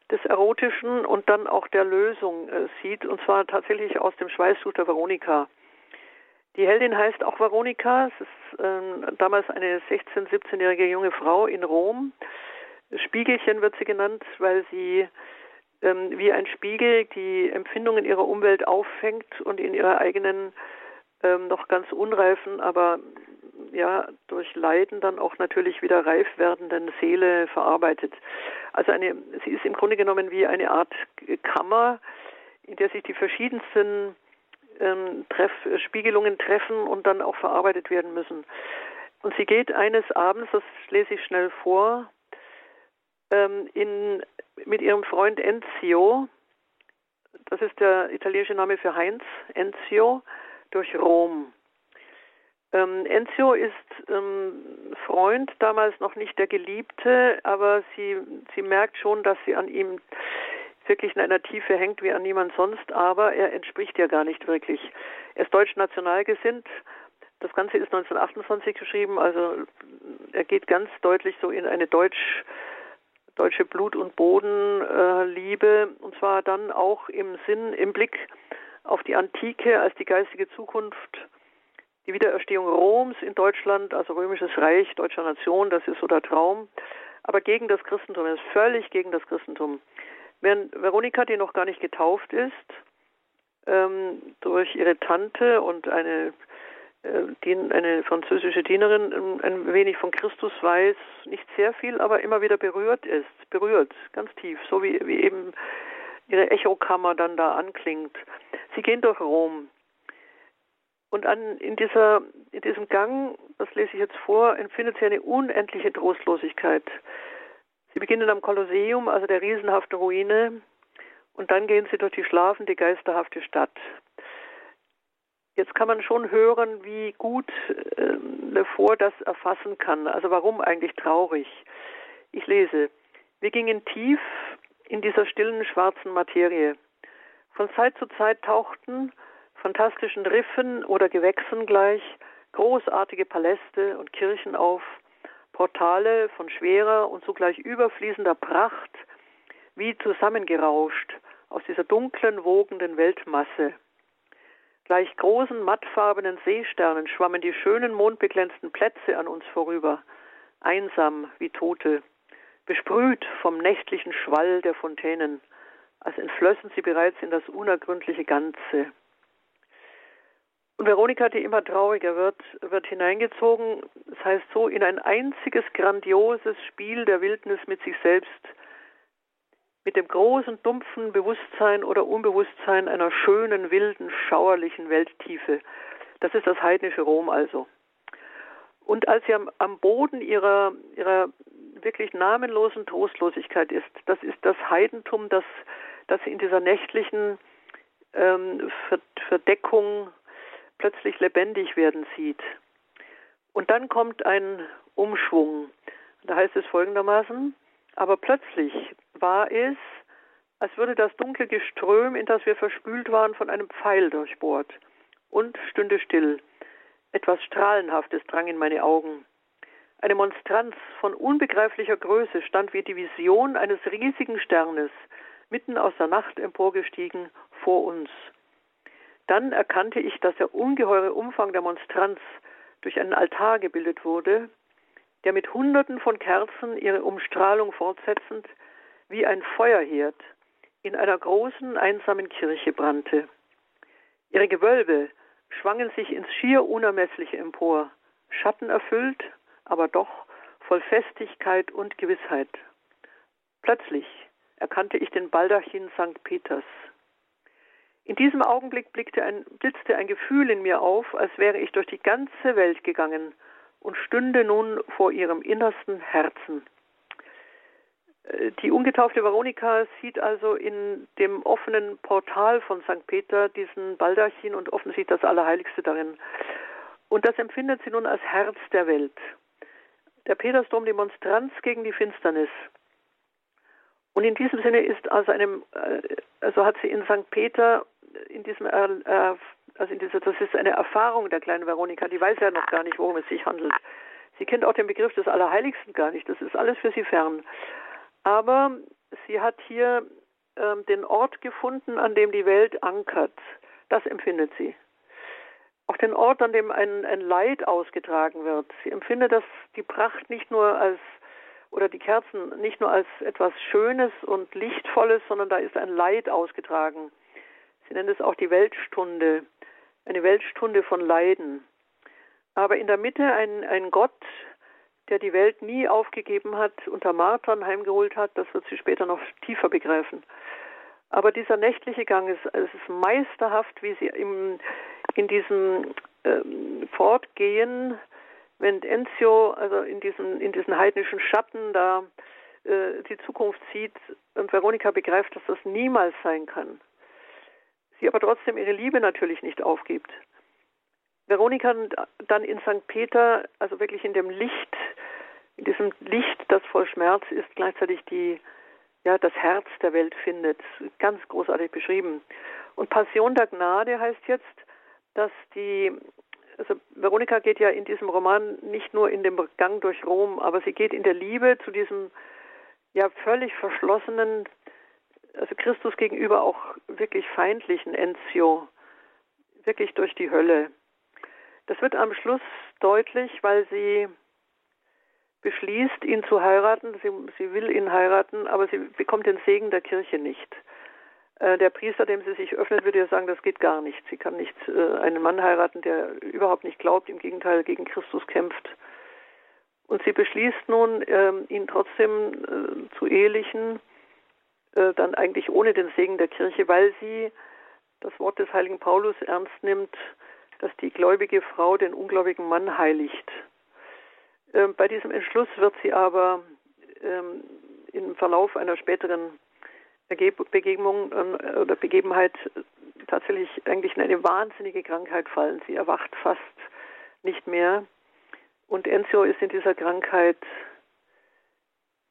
des Erotischen und dann auch der Lösung äh, sieht, und zwar tatsächlich aus dem Schweißtuch der Veronika. Die Heldin heißt auch Veronika, es ist äh, damals eine 16-, 17-jährige junge Frau in Rom. Spiegelchen wird sie genannt, weil sie ähm, wie ein Spiegel die Empfindungen ihrer Umwelt auffängt und in ihrer eigenen ähm, noch ganz unreifen, aber ja durch Leiden dann auch natürlich wieder reif werdenden Seele verarbeitet. Also eine, sie ist im Grunde genommen wie eine Art Kammer, in der sich die verschiedensten ähm, Treff, Spiegelungen treffen und dann auch verarbeitet werden müssen. Und sie geht eines Abends, das lese ich schnell vor, ähm, in, mit ihrem Freund Enzio, das ist der italienische Name für Heinz, Enzio, durch Rom. Ähm, Enzio ist ähm, Freund, damals noch nicht der Geliebte, aber sie, sie merkt schon, dass sie an ihm wirklich in einer Tiefe hängt wie an niemand sonst, aber er entspricht ihr gar nicht wirklich. Er ist deutsch-national gesinnt. Das Ganze ist 1928 geschrieben, also er geht ganz deutlich so in eine deutsch, deutsche Blut- und Bodenliebe, äh, und zwar dann auch im Sinn, im Blick auf die Antike als die geistige Zukunft, die Wiedererstehung Roms in Deutschland, also römisches Reich, deutscher Nation, das ist so der Traum, aber gegen das Christentum, er ist völlig gegen das Christentum. Während Veronika, die noch gar nicht getauft ist, ähm, durch ihre Tante und eine, äh, eine französische Dienerin ähm, ein wenig von Christus weiß, nicht sehr viel, aber immer wieder berührt ist, berührt, ganz tief, so wie, wie eben ihre Echokammer dann da anklingt. Sie gehen durch Rom. Und an, in, dieser, in diesem Gang, das lese ich jetzt vor, empfindet sie eine unendliche Trostlosigkeit. Sie beginnen am Kolosseum, also der riesenhaften Ruine, und dann gehen sie durch die schlafende, geisterhafte Stadt. Jetzt kann man schon hören, wie gut äh, Lefort das erfassen kann. Also warum eigentlich traurig? Ich lese. Wir gingen tief in dieser stillen schwarzen Materie. Von Zeit zu Zeit tauchten fantastischen Riffen oder Gewächsen gleich großartige Paläste und Kirchen auf, Portale von schwerer und zugleich überfließender Pracht, wie zusammengerauscht aus dieser dunklen, wogenden Weltmasse. Gleich großen, mattfarbenen Seesternen schwammen die schönen, mondbeglänzten Plätze an uns vorüber, einsam wie Tote, besprüht vom nächtlichen Schwall der Fontänen als entflössen sie bereits in das unergründliche Ganze. Und Veronika, die immer trauriger wird, wird hineingezogen, das heißt so, in ein einziges grandioses Spiel der Wildnis mit sich selbst, mit dem großen, dumpfen Bewusstsein oder Unbewusstsein einer schönen, wilden, schauerlichen Welttiefe. Das ist das heidnische Rom also. Und als sie am, am Boden ihrer, ihrer wirklich namenlosen Trostlosigkeit ist, das ist das Heidentum, das, das sie in dieser nächtlichen ähm, Verdeckung plötzlich lebendig werden sieht. Und dann kommt ein Umschwung. Da heißt es folgendermaßen, aber plötzlich war es, als würde das dunkle Geström, in das wir verspült waren, von einem Pfeil durchbohrt und stünde still. Etwas Strahlenhaftes drang in meine Augen. Eine Monstranz von unbegreiflicher Größe stand wie die Vision eines riesigen Sternes, mitten aus der Nacht emporgestiegen, vor uns. Dann erkannte ich, dass der ungeheure Umfang der Monstranz durch einen Altar gebildet wurde, der mit Hunderten von Kerzen ihre Umstrahlung fortsetzend wie ein Feuerherd in einer großen, einsamen Kirche brannte. Ihre Gewölbe schwangen sich ins schier Unermessliche empor, schattenerfüllt, aber doch voll Festigkeit und Gewissheit. Plötzlich erkannte ich den Baldachin St. Peters. In diesem Augenblick ein, blitzte ein Gefühl in mir auf, als wäre ich durch die ganze Welt gegangen und stünde nun vor ihrem innersten Herzen. Äh, die ungetaufte Veronika sieht also in dem offenen Portal von St. Peter diesen Baldachin und offensichtlich das Allerheiligste darin. Und das empfindet sie nun als Herz der Welt. Der Petersdom die Monstranz gegen die Finsternis. Und in diesem Sinne ist also einem, äh, also hat sie in St. Peter in diesem, äh, äh, also in dieser, das ist eine Erfahrung der kleinen Veronika, die weiß ja noch gar nicht, worum es sich handelt. Sie kennt auch den Begriff des Allerheiligsten gar nicht, das ist alles für sie fern. Aber sie hat hier ähm, den Ort gefunden, an dem die Welt ankert. Das empfindet sie. Auch den Ort, an dem ein, ein Leid ausgetragen wird. Sie empfindet das, die Pracht nicht nur als oder die Kerzen nicht nur als etwas Schönes und Lichtvolles, sondern da ist ein Leid ausgetragen. Sie nennen es auch die Weltstunde, eine Weltstunde von Leiden. Aber in der Mitte ein, ein Gott, der die Welt nie aufgegeben hat, unter Martern heimgeholt hat, das wird sie später noch tiefer begreifen. Aber dieser nächtliche Gang ist, es ist meisterhaft, wie sie im, in diesem ähm, Fortgehen, wenn Enzio also in diesen, in diesen heidnischen Schatten da äh, die Zukunft sieht und Veronika begreift, dass das niemals sein kann sie aber trotzdem ihre Liebe natürlich nicht aufgibt. Veronika dann in St. Peter, also wirklich in dem Licht, in diesem Licht, das voll Schmerz ist, gleichzeitig die, ja, das Herz der Welt findet. Ganz großartig beschrieben. Und Passion der Gnade heißt jetzt, dass die, also Veronika geht ja in diesem Roman nicht nur in dem Gang durch Rom, aber sie geht in der Liebe zu diesem ja völlig verschlossenen, also Christus gegenüber auch wirklich feindlichen Enzio, wirklich durch die Hölle. Das wird am Schluss deutlich, weil sie beschließt, ihn zu heiraten. Sie, sie will ihn heiraten, aber sie bekommt den Segen der Kirche nicht. Äh, der Priester, dem sie sich öffnet, würde ja sagen, das geht gar nicht. Sie kann nicht äh, einen Mann heiraten, der überhaupt nicht glaubt, im Gegenteil gegen Christus kämpft. Und sie beschließt nun, ähm, ihn trotzdem äh, zu ehelichen dann eigentlich ohne den Segen der Kirche, weil sie das Wort des heiligen Paulus ernst nimmt, dass die gläubige Frau den ungläubigen Mann heiligt. Ähm, bei diesem Entschluss wird sie aber ähm, im Verlauf einer späteren Begegnung äh, oder Begebenheit tatsächlich eigentlich in eine wahnsinnige Krankheit fallen. Sie erwacht fast nicht mehr. Und Enzio ist in dieser Krankheit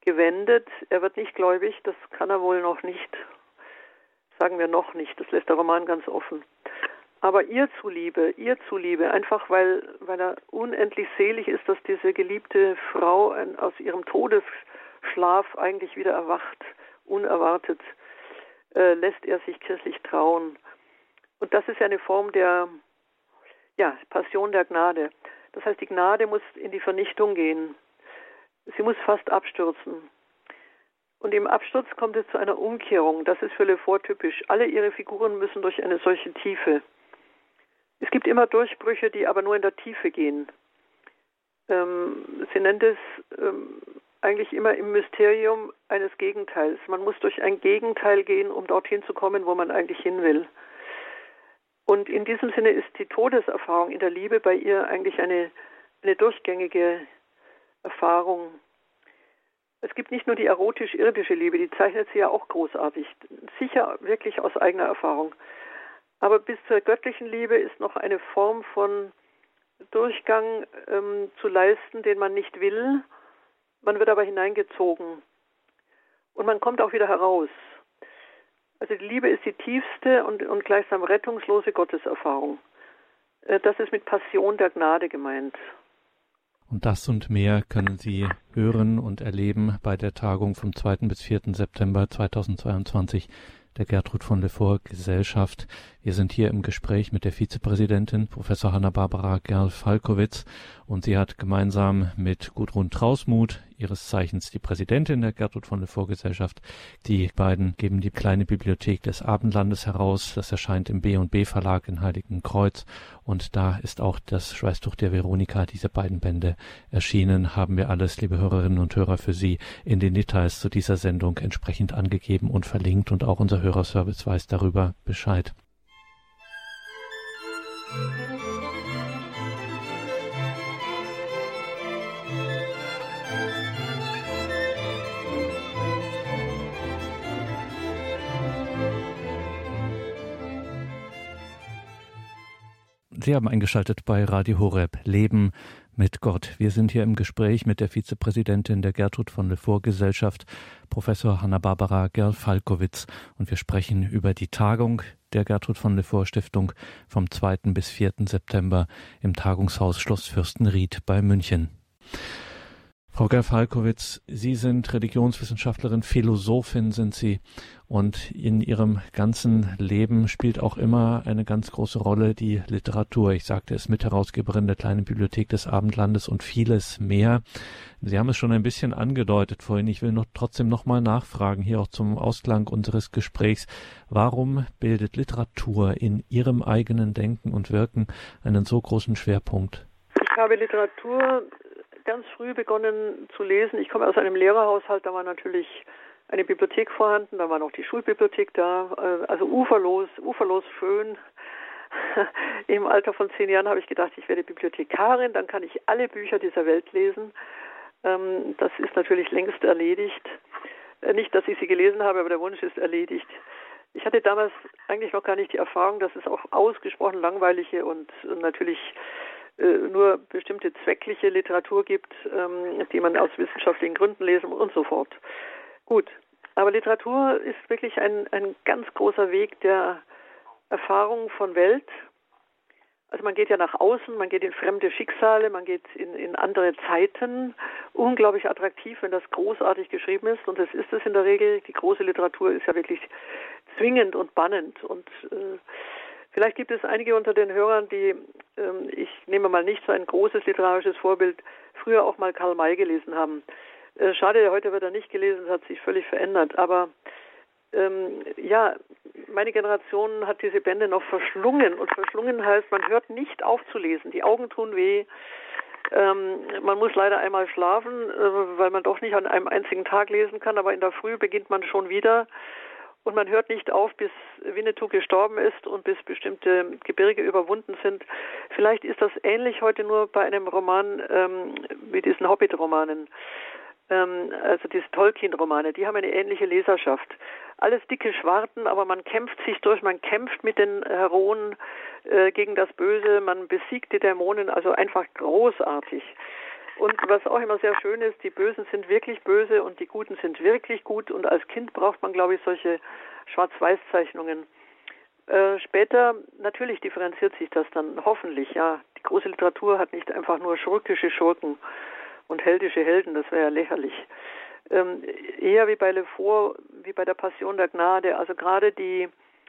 gewendet. Er wird nicht gläubig, das kann er wohl noch nicht. Sagen wir noch nicht, das lässt der Roman ganz offen. Aber ihr zuliebe, ihr zuliebe, einfach weil, weil er unendlich selig ist, dass diese geliebte Frau aus ihrem Todesschlaf eigentlich wieder erwacht, unerwartet, äh, lässt er sich kirchlich trauen. Und das ist ja eine Form der ja, Passion der Gnade. Das heißt, die Gnade muss in die Vernichtung gehen. Sie muss fast abstürzen. Und im Absturz kommt es zu einer Umkehrung. Das ist für Lefort typisch. Alle ihre Figuren müssen durch eine solche Tiefe. Es gibt immer Durchbrüche, die aber nur in der Tiefe gehen. Ähm, sie nennt es ähm, eigentlich immer im Mysterium eines Gegenteils. Man muss durch ein Gegenteil gehen, um dorthin zu kommen, wo man eigentlich hin will. Und in diesem Sinne ist die Todeserfahrung in der Liebe bei ihr eigentlich eine, eine durchgängige Erfahrung. Es gibt nicht nur die erotisch-irdische Liebe, die zeichnet sie ja auch großartig, sicher wirklich aus eigener Erfahrung. Aber bis zur göttlichen Liebe ist noch eine Form von Durchgang ähm, zu leisten, den man nicht will. Man wird aber hineingezogen. Und man kommt auch wieder heraus. Also die Liebe ist die tiefste und, und gleichsam rettungslose Gotteserfahrung. Äh, das ist mit Passion der Gnade gemeint. Und das und mehr können Sie hören und erleben bei der Tagung vom 2. bis 4. September 2022 der Gertrud von Lefort Gesellschaft. Wir sind hier im Gespräch mit der Vizepräsidentin, Professor Hanna-Barbara Gerl-Falkowitz, und sie hat gemeinsam mit Gudrun Trausmuth, ihres Zeichens die Präsidentin der Gertrud von Lefort Gesellschaft, die beiden geben die kleine Bibliothek des Abendlandes heraus. Das erscheint im B&B Verlag in Heiligen Kreuz und da ist auch das Schweißtuch der Veronika, diese beiden Bände erschienen, haben wir alles, liebe Hörerinnen und Hörer, für Sie in den Details zu dieser Sendung entsprechend angegeben und verlinkt und auch unser Hörerservice weiß darüber Bescheid. Sie haben eingeschaltet bei Radio Horeb Leben mit Gott. Wir sind hier im Gespräch mit der Vizepräsidentin der Gertrud von Lefort Gesellschaft, Professor Hanna-Barbara Gerl-Falkowitz, und wir sprechen über die Tagung der Gertrud von Lefort Stiftung vom 2. bis 4. September im Tagungshaus Schloss Fürstenried bei München. Frau Gerl-Falkowitz, Sie sind Religionswissenschaftlerin, Philosophin sind Sie und in Ihrem ganzen Leben spielt auch immer eine ganz große Rolle die Literatur. Ich sagte es Mitherausgeberin der kleinen Bibliothek des Abendlandes und vieles mehr. Sie haben es schon ein bisschen angedeutet vorhin. Ich will noch trotzdem nochmal nachfragen, hier auch zum Ausklang unseres Gesprächs. Warum bildet Literatur in Ihrem eigenen Denken und Wirken einen so großen Schwerpunkt? Ich habe Literatur ganz früh begonnen zu lesen. Ich komme aus einem Lehrerhaushalt, da war natürlich eine Bibliothek vorhanden, da war noch die Schulbibliothek da, äh, also uferlos, uferlos schön. Im Alter von zehn Jahren habe ich gedacht, ich werde Bibliothekarin, dann kann ich alle Bücher dieser Welt lesen. Ähm, das ist natürlich längst erledigt. Äh, nicht, dass ich sie gelesen habe, aber der Wunsch ist erledigt. Ich hatte damals eigentlich noch gar nicht die Erfahrung, dass es auch ausgesprochen langweilige und natürlich nur bestimmte zweckliche Literatur gibt, ähm, die man aus wissenschaftlichen Gründen lesen und so fort. Gut, aber Literatur ist wirklich ein, ein ganz großer Weg der Erfahrung von Welt. Also man geht ja nach außen, man geht in fremde Schicksale, man geht in, in andere Zeiten. Unglaublich attraktiv, wenn das großartig geschrieben ist. Und das ist es in der Regel. Die große Literatur ist ja wirklich zwingend und bannend. Und äh, Vielleicht gibt es einige unter den Hörern, die, ähm, ich nehme mal nicht so ein großes literarisches Vorbild, früher auch mal Karl May gelesen haben. Äh, schade, heute wird er nicht gelesen, es hat sich völlig verändert. Aber ähm, ja, meine Generation hat diese Bände noch verschlungen. Und verschlungen heißt, man hört nicht auf zu lesen. Die Augen tun weh. Ähm, man muss leider einmal schlafen, äh, weil man doch nicht an einem einzigen Tag lesen kann. Aber in der Früh beginnt man schon wieder. Und man hört nicht auf, bis Winnetou gestorben ist und bis bestimmte Gebirge überwunden sind. Vielleicht ist das ähnlich heute nur bei einem Roman ähm, wie diesen Hobbit-Romanen. Ähm, also diese Tolkien-Romane, die haben eine ähnliche Leserschaft. Alles dicke Schwarten, aber man kämpft sich durch, man kämpft mit den Heroen äh, gegen das Böse, man besiegt die Dämonen, also einfach großartig. Und was auch immer sehr schön ist, die Bösen sind wirklich böse und die Guten sind wirklich gut. Und als Kind braucht man, glaube ich, solche Schwarz-Weiß-Zeichnungen. Äh, später, natürlich differenziert sich das dann, hoffentlich, ja. Die große Literatur hat nicht einfach nur schurkische Schurken und heldische Helden, das wäre ja lächerlich. Ähm, eher wie bei Lefort, wie bei der Passion der Gnade. Also gerade die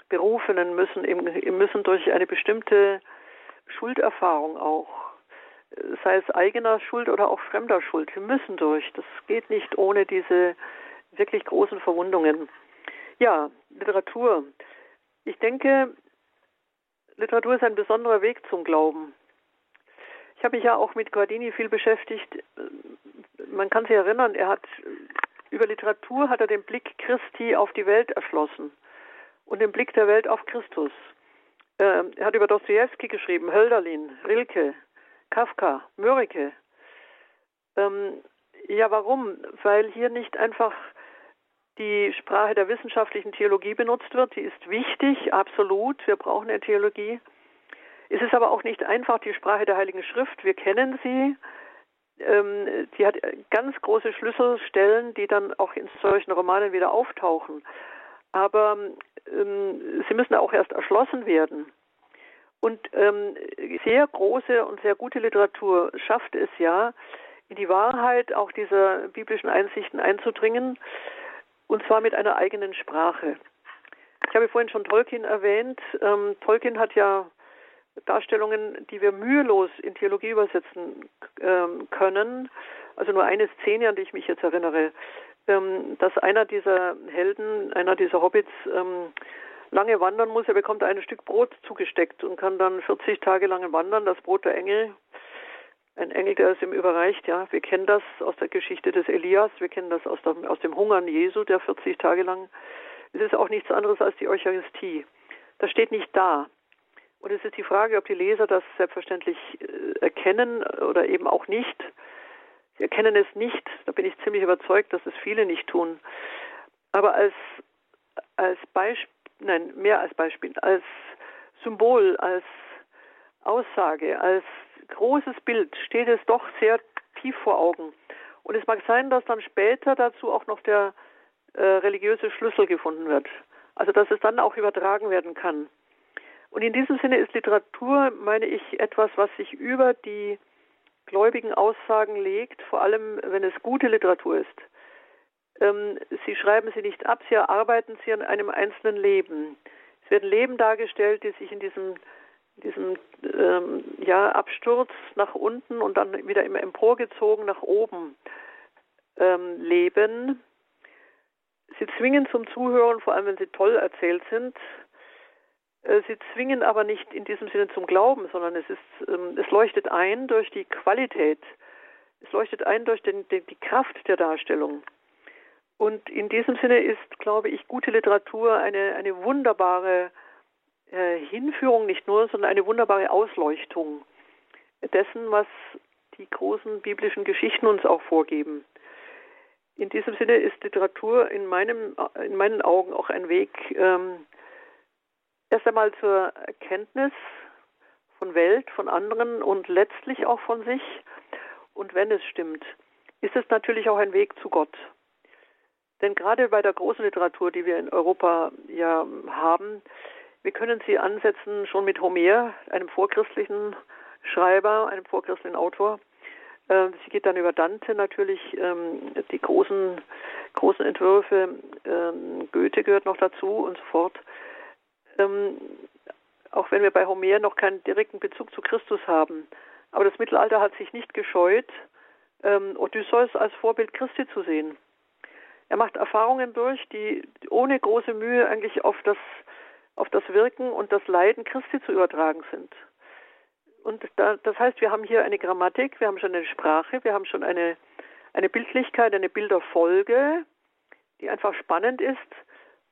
Berufenen müssen, eben, müssen durch eine bestimmte Schulderfahrung auch sei es eigener Schuld oder auch fremder Schuld. Wir müssen durch. Das geht nicht ohne diese wirklich großen Verwundungen. Ja, Literatur. Ich denke, Literatur ist ein besonderer Weg zum Glauben. Ich habe mich ja auch mit Guardini viel beschäftigt. Man kann sich erinnern, er hat über Literatur hat er den Blick Christi auf die Welt erschlossen und den Blick der Welt auf Christus. Ähm, er hat über Dostoevsky geschrieben, Hölderlin, Rilke, Kafka, Mörike. Ähm, ja, warum? Weil hier nicht einfach die Sprache der wissenschaftlichen Theologie benutzt wird. Die ist wichtig, absolut. Wir brauchen eine Theologie. Es ist aber auch nicht einfach die Sprache der Heiligen Schrift. Wir kennen sie. Ähm, die hat ganz große Schlüsselstellen, die dann auch in solchen Romanen wieder auftauchen. Aber ähm, sie müssen auch erst erschlossen werden. Und ähm, sehr große und sehr gute Literatur schafft es ja, in die Wahrheit auch dieser biblischen Einsichten einzudringen, und zwar mit einer eigenen Sprache. Ich habe vorhin schon Tolkien erwähnt. Ähm, Tolkien hat ja Darstellungen, die wir mühelos in Theologie übersetzen ähm, können. Also nur eine Szene, an die ich mich jetzt erinnere, ähm, dass einer dieser Helden, einer dieser Hobbits ähm, lange wandern muss. Er bekommt ein Stück Brot zugesteckt und kann dann 40 Tage lang wandern. Das Brot der Engel, ein Engel, der es ihm überreicht. Ja, wir kennen das aus der Geschichte des Elias. Wir kennen das aus, der, aus dem Hungern Jesu, der 40 Tage lang. Es ist auch nichts anderes als die Eucharistie. Das steht nicht da. Und es ist die Frage, ob die Leser das selbstverständlich äh, erkennen oder eben auch nicht. Sie erkennen es nicht. Da bin ich ziemlich überzeugt, dass es viele nicht tun. Aber als, als Beispiel, nein, mehr als Beispiel, als Symbol, als Aussage, als großes Bild steht es doch sehr tief vor Augen. Und es mag sein, dass dann später dazu auch noch der äh, religiöse Schlüssel gefunden wird. Also dass es dann auch übertragen werden kann. Und in diesem Sinne ist Literatur, meine ich, etwas, was sich über die gläubigen Aussagen legt, vor allem wenn es gute Literatur ist. Ähm, sie schreiben sie nicht ab, sie erarbeiten sie an einem einzelnen Leben. Es werden Leben dargestellt, die sich in diesem, diesem ähm, ja, Absturz nach unten und dann wieder immer emporgezogen nach oben ähm, leben. Sie zwingen zum Zuhören, vor allem wenn sie toll erzählt sind, äh, sie zwingen aber nicht in diesem Sinne zum Glauben, sondern es ist, ähm, es leuchtet ein durch die Qualität. Es leuchtet ein durch den, den, die Kraft der Darstellung. Und in diesem Sinne ist, glaube ich, gute Literatur eine, eine wunderbare äh, Hinführung nicht nur, sondern eine wunderbare Ausleuchtung dessen, was die großen biblischen Geschichten uns auch vorgeben. In diesem Sinne ist Literatur in, meinem, in meinen Augen auch ein Weg, ähm, Erst einmal zur Erkenntnis von Welt, von anderen und letztlich auch von sich. Und wenn es stimmt, ist es natürlich auch ein Weg zu Gott. Denn gerade bei der großen Literatur, die wir in Europa ja haben, wir können sie ansetzen schon mit Homer, einem vorchristlichen Schreiber, einem vorchristlichen Autor. Ähm, sie geht dann über Dante natürlich, ähm, die großen, großen Entwürfe, ähm, Goethe gehört noch dazu und so fort auch wenn wir bei Homer noch keinen direkten Bezug zu Christus haben. Aber das Mittelalter hat sich nicht gescheut, Odysseus als Vorbild Christi zu sehen. Er macht Erfahrungen durch, die ohne große Mühe eigentlich auf das, auf das Wirken und das Leiden Christi zu übertragen sind. Und da, das heißt, wir haben hier eine Grammatik, wir haben schon eine Sprache, wir haben schon eine, eine Bildlichkeit, eine Bilderfolge, die einfach spannend ist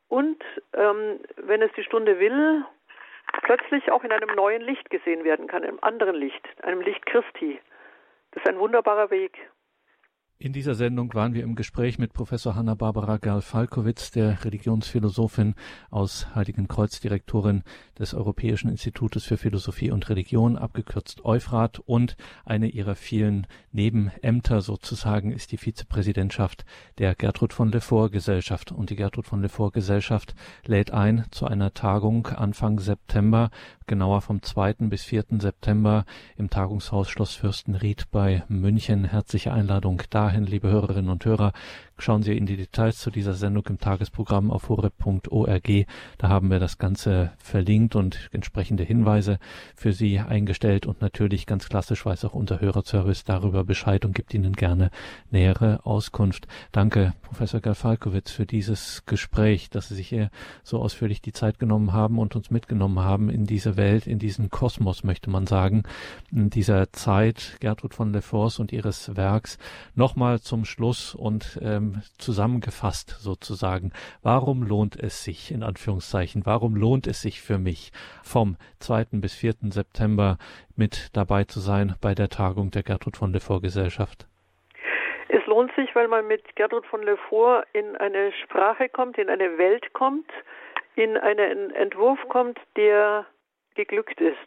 und ähm, wenn es die Stunde will, plötzlich auch in einem neuen Licht gesehen werden kann, einem anderen Licht, einem Licht Christi. Das ist ein wunderbarer Weg. In dieser Sendung waren wir im Gespräch mit Professor Hanna-Barbara Gerl-Falkowitz, der Religionsphilosophin aus Heiligenkreuz, Direktorin des Europäischen Institutes für Philosophie und Religion, abgekürzt Euphrat, und eine ihrer vielen Nebenämter sozusagen ist die Vizepräsidentschaft der Gertrud von Lefort Gesellschaft. Und die Gertrud von Lefort Gesellschaft lädt ein zu einer Tagung Anfang September, genauer vom 2. bis 4. September im Tagungshaus Schloss Fürstenried bei München. Herzliche Einladung da dahin, liebe Hörerinnen und Hörer, Schauen Sie in die Details zu dieser Sendung im Tagesprogramm auf horeb.org. Da haben wir das Ganze verlinkt und entsprechende Hinweise für Sie eingestellt und natürlich ganz klassisch weiß auch unser Hörerservice darüber Bescheid und gibt Ihnen gerne nähere Auskunft. Danke, Professor Galfalkowitz, für dieses Gespräch, dass Sie sich hier so ausführlich die Zeit genommen haben und uns mitgenommen haben in diese Welt, in diesen Kosmos, möchte man sagen, in dieser Zeit Gertrud von Lefors und ihres Werks. Nochmal zum Schluss und ähm, zusammengefasst sozusagen. Warum lohnt es sich, in Anführungszeichen, warum lohnt es sich für mich, vom 2. bis 4. September mit dabei zu sein bei der Tagung der Gertrud von Lefort Gesellschaft? Es lohnt sich, weil man mit Gertrud von Lefort in eine Sprache kommt, in eine Welt kommt, in einen Entwurf kommt, der geglückt ist.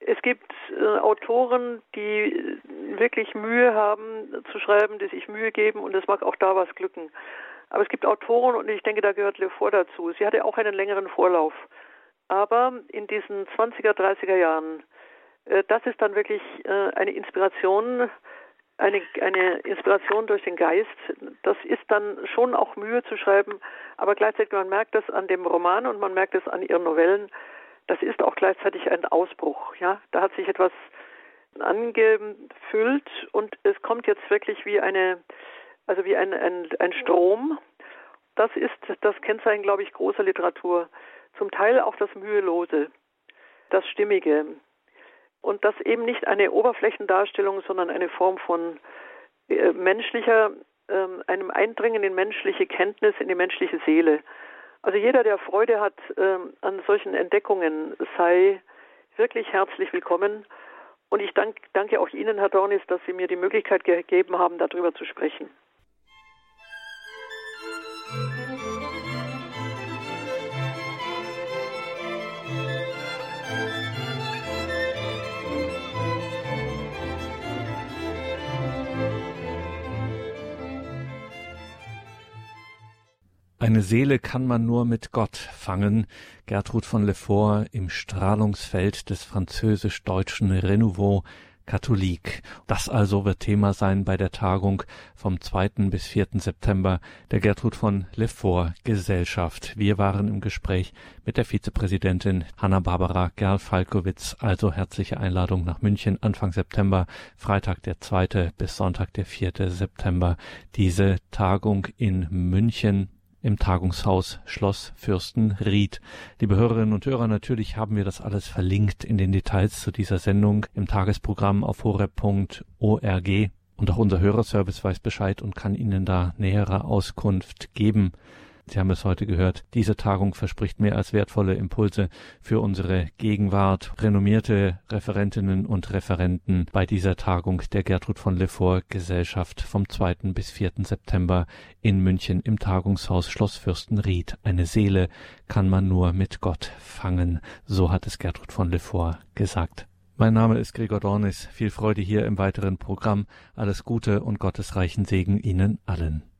Es gibt äh, Autoren, die wirklich Mühe haben zu schreiben, die sich Mühe geben und es mag auch da was glücken. Aber es gibt Autoren und ich denke, da gehört Lefort dazu. Sie hatte auch einen längeren Vorlauf. Aber in diesen 20er, 30er Jahren, äh, das ist dann wirklich äh, eine Inspiration, eine, eine Inspiration durch den Geist. Das ist dann schon auch Mühe zu schreiben, aber gleichzeitig man merkt das an dem Roman und man merkt es an ihren Novellen, das ist auch gleichzeitig ein Ausbruch. Ja, da hat sich etwas angefüllt und es kommt jetzt wirklich wie eine, also wie ein, ein, ein Strom. Das ist das Kennzeichen, glaube ich, großer Literatur. Zum Teil auch das Mühelose, das Stimmige. Und das eben nicht eine Oberflächendarstellung, sondern eine Form von äh, menschlicher, äh, einem Eindringen in menschliche Kenntnis, in die menschliche Seele. Also jeder, der Freude hat ähm, an solchen Entdeckungen, sei wirklich herzlich willkommen. Und ich dank, danke auch Ihnen, Herr Dornis, dass Sie mir die Möglichkeit gegeben haben, darüber zu sprechen. Eine Seele kann man nur mit Gott fangen. Gertrud von Lefort im Strahlungsfeld des französisch-deutschen Renouveau Katholik. Das also wird Thema sein bei der Tagung vom 2. bis 4. September der Gertrud von Lefort Gesellschaft. Wir waren im Gespräch mit der Vizepräsidentin Hanna-Barbara Gerl-Falkowitz. Also herzliche Einladung nach München Anfang September, Freitag der 2. bis Sonntag der 4. September. Diese Tagung in München im Tagungshaus Schloss Fürstenried. Liebe Hörerinnen und Hörer, natürlich haben wir das alles verlinkt in den Details zu dieser Sendung im Tagesprogramm auf horeb.org. Und auch unser Hörerservice weiß Bescheid und kann Ihnen da nähere Auskunft geben. Sie haben es heute gehört. Diese Tagung verspricht mehr als wertvolle Impulse für unsere Gegenwart. Renommierte Referentinnen und Referenten bei dieser Tagung der Gertrud von Lefort Gesellschaft vom 2. bis 4. September in München im Tagungshaus Schloss Fürstenried. Eine Seele kann man nur mit Gott fangen. So hat es Gertrud von Lefort gesagt. Mein Name ist Gregor Dornis. Viel Freude hier im weiteren Programm. Alles Gute und gottesreichen Segen Ihnen allen.